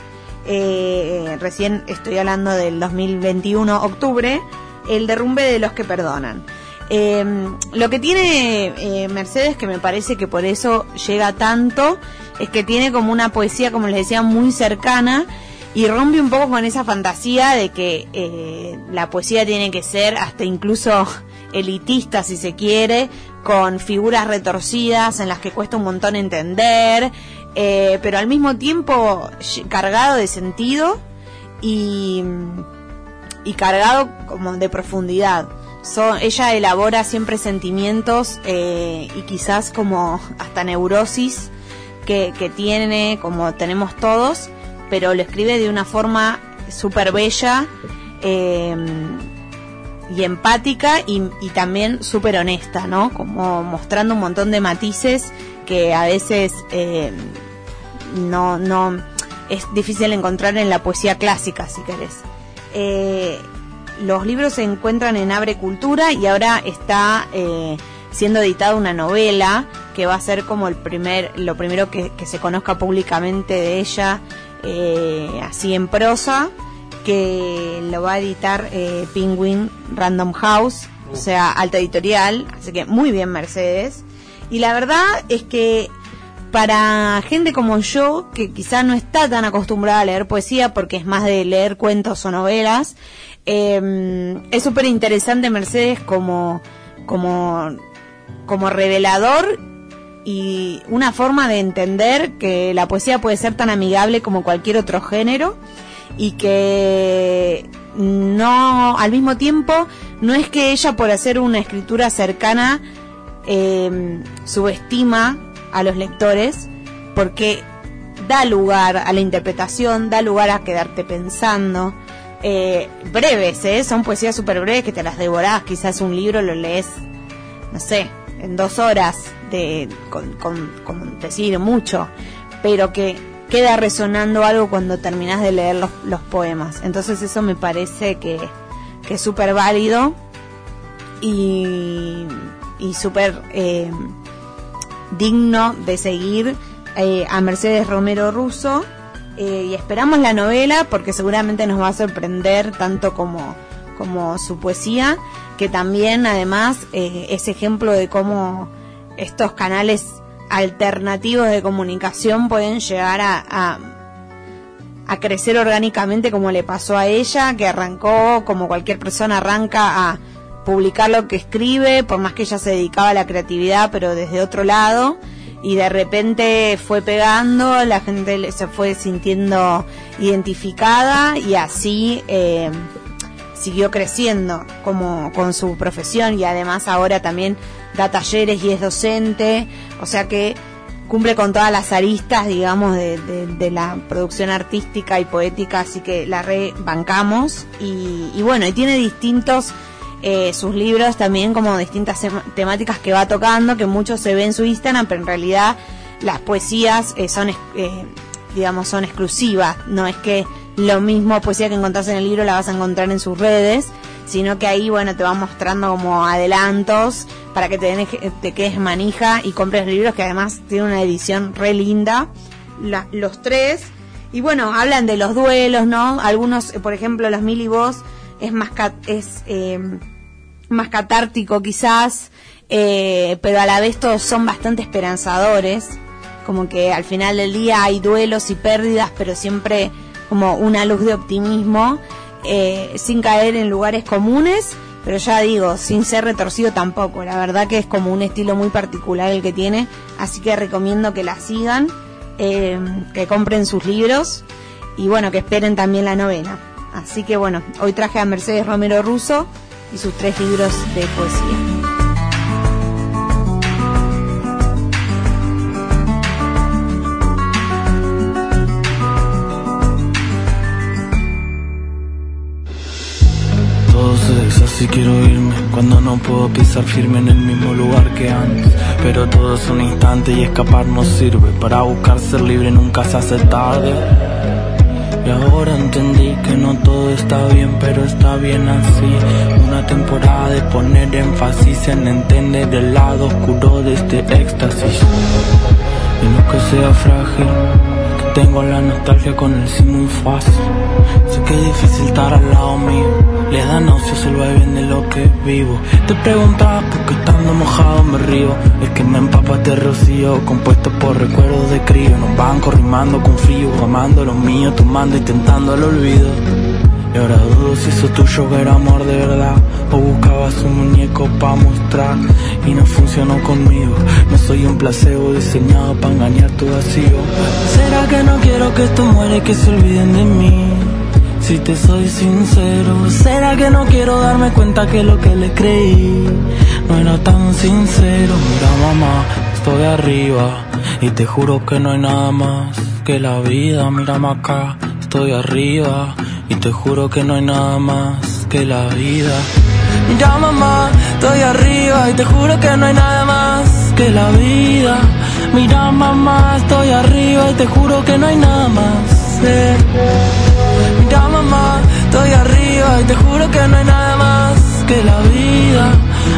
eh, recién estoy hablando del 2021, octubre, El derrumbe de los que perdonan. Eh, lo que tiene eh, Mercedes, que me parece que por eso llega tanto, es que tiene como una poesía, como les decía, muy cercana y rompe un poco con esa fantasía de que eh, la poesía tiene que ser hasta incluso elitista, si se quiere, con figuras retorcidas en las que cuesta un montón entender, eh, pero al mismo tiempo cargado de sentido y, y cargado como de profundidad. So- ella elabora siempre sentimientos eh, y quizás como hasta neurosis que, que tiene, como tenemos todos, pero lo escribe de una forma súper bella eh, y empática y, y también súper honesta, ¿no? Como mostrando un montón de matices que a veces eh, no, no es difícil encontrar en la poesía clásica, si querés. Eh, los libros se encuentran en Abre Cultura y ahora está eh, siendo editada una novela que va a ser como el primer, lo primero que, que se conozca públicamente de ella, eh, así en prosa, que lo va a editar eh, Penguin Random House, o sea, alta editorial, así que muy bien Mercedes. Y la verdad es que para gente como yo, que quizá no está tan acostumbrada a leer poesía porque es más de leer cuentos o novelas, eh, es súper interesante Mercedes como, como, como revelador y una forma de entender que la poesía puede ser tan amigable como cualquier otro género y que no al mismo tiempo no es que ella por hacer una escritura cercana eh, subestima a los lectores porque da lugar a la interpretación, da lugar a quedarte pensando. Eh, breves, ¿eh? son poesías súper breves que te las devorás, quizás un libro lo lees, no sé, en dos horas, de, con, con, con decir mucho, pero que queda resonando algo cuando terminas de leer los, los poemas. Entonces eso me parece que, que es súper válido y, y súper eh, digno de seguir eh, a Mercedes Romero Russo. eh, y esperamos la novela porque seguramente nos va a sorprender tanto como, como su poesía, que también además es ejemplo de cómo estos canales alternativos de comunicación pueden llegar a, a, crecer orgánicamente como le pasó a ella, que arrancó como cualquier persona arranca a publicar lo que escribe, por más que ella se dedicaba a la creatividad, pero desde otro lado, y de repente fue pegando, la gente se fue sintiendo identificada y así eh, siguió creciendo como con su profesión y además ahora también da talleres y es docente, o sea que cumple con todas las aristas, digamos, de, de- la producción artística y poética, así que la rebancamos y, y bueno, y tiene distintos eh, sus libros también como distintas temáticas que va tocando, que mucho se ve en su Instagram, pero en realidad las poesías eh, son, eh, digamos, son exclusivas, no es que lo mismo poesía que encontrás en el libro la vas a encontrar en sus redes, sino que ahí, bueno, te va mostrando como adelantos para que te, den- te quedes manija y compres libros que además tiene una edición re linda, los tres. Y bueno, hablan de los duelos, ¿no? Algunos, eh, por ejemplo, los mil y vos es más, es, eh, más catártico quizás, eh, pero a la vez todos son bastante esperanzadores, como que al final del día hay duelos y pérdidas, pero siempre como una luz de optimismo, eh, sin caer en lugares comunes, pero ya digo, sin ser retorcido tampoco, la verdad que es como un estilo muy particular el que tiene, así que recomiendo que la sigan, eh, que compren sus libros y bueno, que esperen también la novela. Así que bueno, hoy traje a Mercedes Romero Russo y sus tres libros de poesía. Y quiero irme Cuando no puedo pisar firme en el mismo lugar que antes. Pero todo es un instante y escapar no sirve. Para buscar ser libre nunca se hace tarde. Y ahora entendí que no todo está bien pero está bien así. Una temporada de poner énfasis en entender el lado oscuro de este éxtasis. Y no que sea frágil tengo la nostalgia con el sí muy fácil. Sé que es difícil estar al lado mío. Le da náuseas el bien de lo que vivo. Te preguntaba por qué estando mojado me río. Es que me empapa este rocío Compuesto por recuerdos de crío. Nos van corrimando con frío Amando lo mío, tomando, intentando el olvido Y ahora dudo si eso tuyo era amor de verdad. O buscabas un muñeco pa' mostrar Y no funcionó conmigo. No soy un placebo diseñado para engañar tu vacío ¿Será que no quiero que esto muera y que se olviden de mí? Si te soy sincero ¿Será que no quiero darme cuenta que lo que le creí No era tan sincero Mira mamá, estoy arriba Y te juro que no hay nada más que la vida. Mírame acá, estoy arriba y te juro que no hay nada más que la vida. Mira mamá, estoy arriba y te juro que no hay nada más que la vida. Mira mamá, estoy arriba y te juro que no hay nada más. eh. Mira mamá, estoy arriba y te juro que no hay nada más que la vida.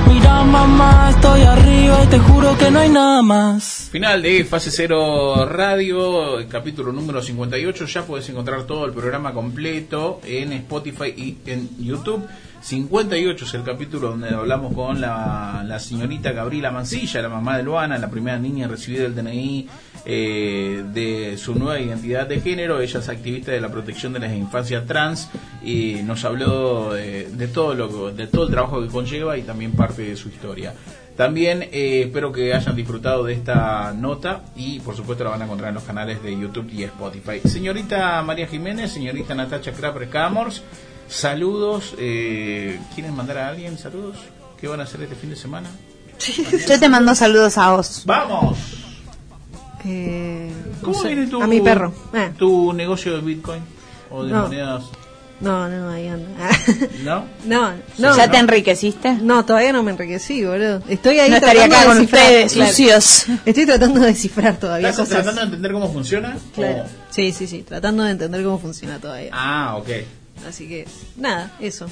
Mira mamá, estoy arriba y te juro que no hay nada más. Final de Fase Cero Radio, capítulo número 58. Ya puedes encontrar todo el programa completo en Spotify y en YouTube. 58 es el capítulo donde hablamos con la, señorita Gabriela Mancilla, la mamá de Luana, la primera niña recibida el DNI eh, de su nueva identidad de género. Ella es activista de la protección de las infancias trans y nos habló de, de todo lo de todo el trabajo que conlleva y también parte de su historia. También eh, espero que hayan disfrutado de esta nota y por supuesto la van a encontrar en los canales de YouTube y Spotify. Señorita María Jiménez, señorita Natacha Crapre Camors, saludos. Eh, ¿Quieren mandar a alguien saludos? ¿Qué van a hacer este fin de semana? Yo te mando saludos a vos. ¡Vamos! Eh, ¿Cómo no sé, viene tu, A mi perro. Eh, tu negocio de Bitcoin o de No. monedas? No, no, ahí anda. (laughs) ¿No? no, no. ¿Ya no. te enriqueciste? No, todavía no me enriquecí, boludo. Estoy ahí No estaría tratando acá de con descifrar, ustedes, claro. sucios. Estoy tratando de descifrar todavía ¿Estás cosas. tratando de entender cómo funciona? Claro. O- Sí, sí, sí, tratando de entender cómo funciona todavía. Ah, ok. Así que, nada, eso.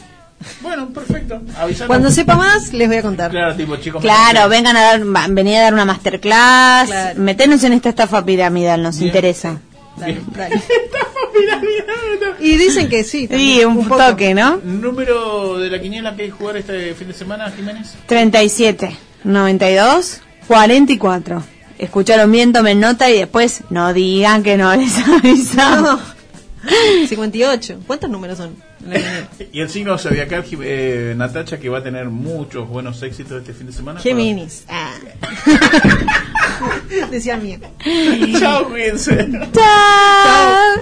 Bueno, perfecto. Avisanos. Cuando sepa más, les voy a contar. Claro, tipo, chicos. Claro, vengan a dar, venid a dar una masterclass, Claro. meternos en esta estafa piramidal, nos interesa. Dale, dale. (laughs) Y dicen que sí. también, Sí, un, poco. toque, ¿no? ¿Número de la quiniela que hay que jugar este fin de semana, Jiménez? 37, 92, 44. Escucharon bien, tomen nota y después no digan que no les (laughs) avisamos. 58. ¿Cuántos números son? (laughs) Y el signo zodiacal, eh, Natacha, que va a tener muchos buenos éxitos este fin de semana. Géminis. Ah. (laughs) Decía mío. Chao, cuídense. Chao.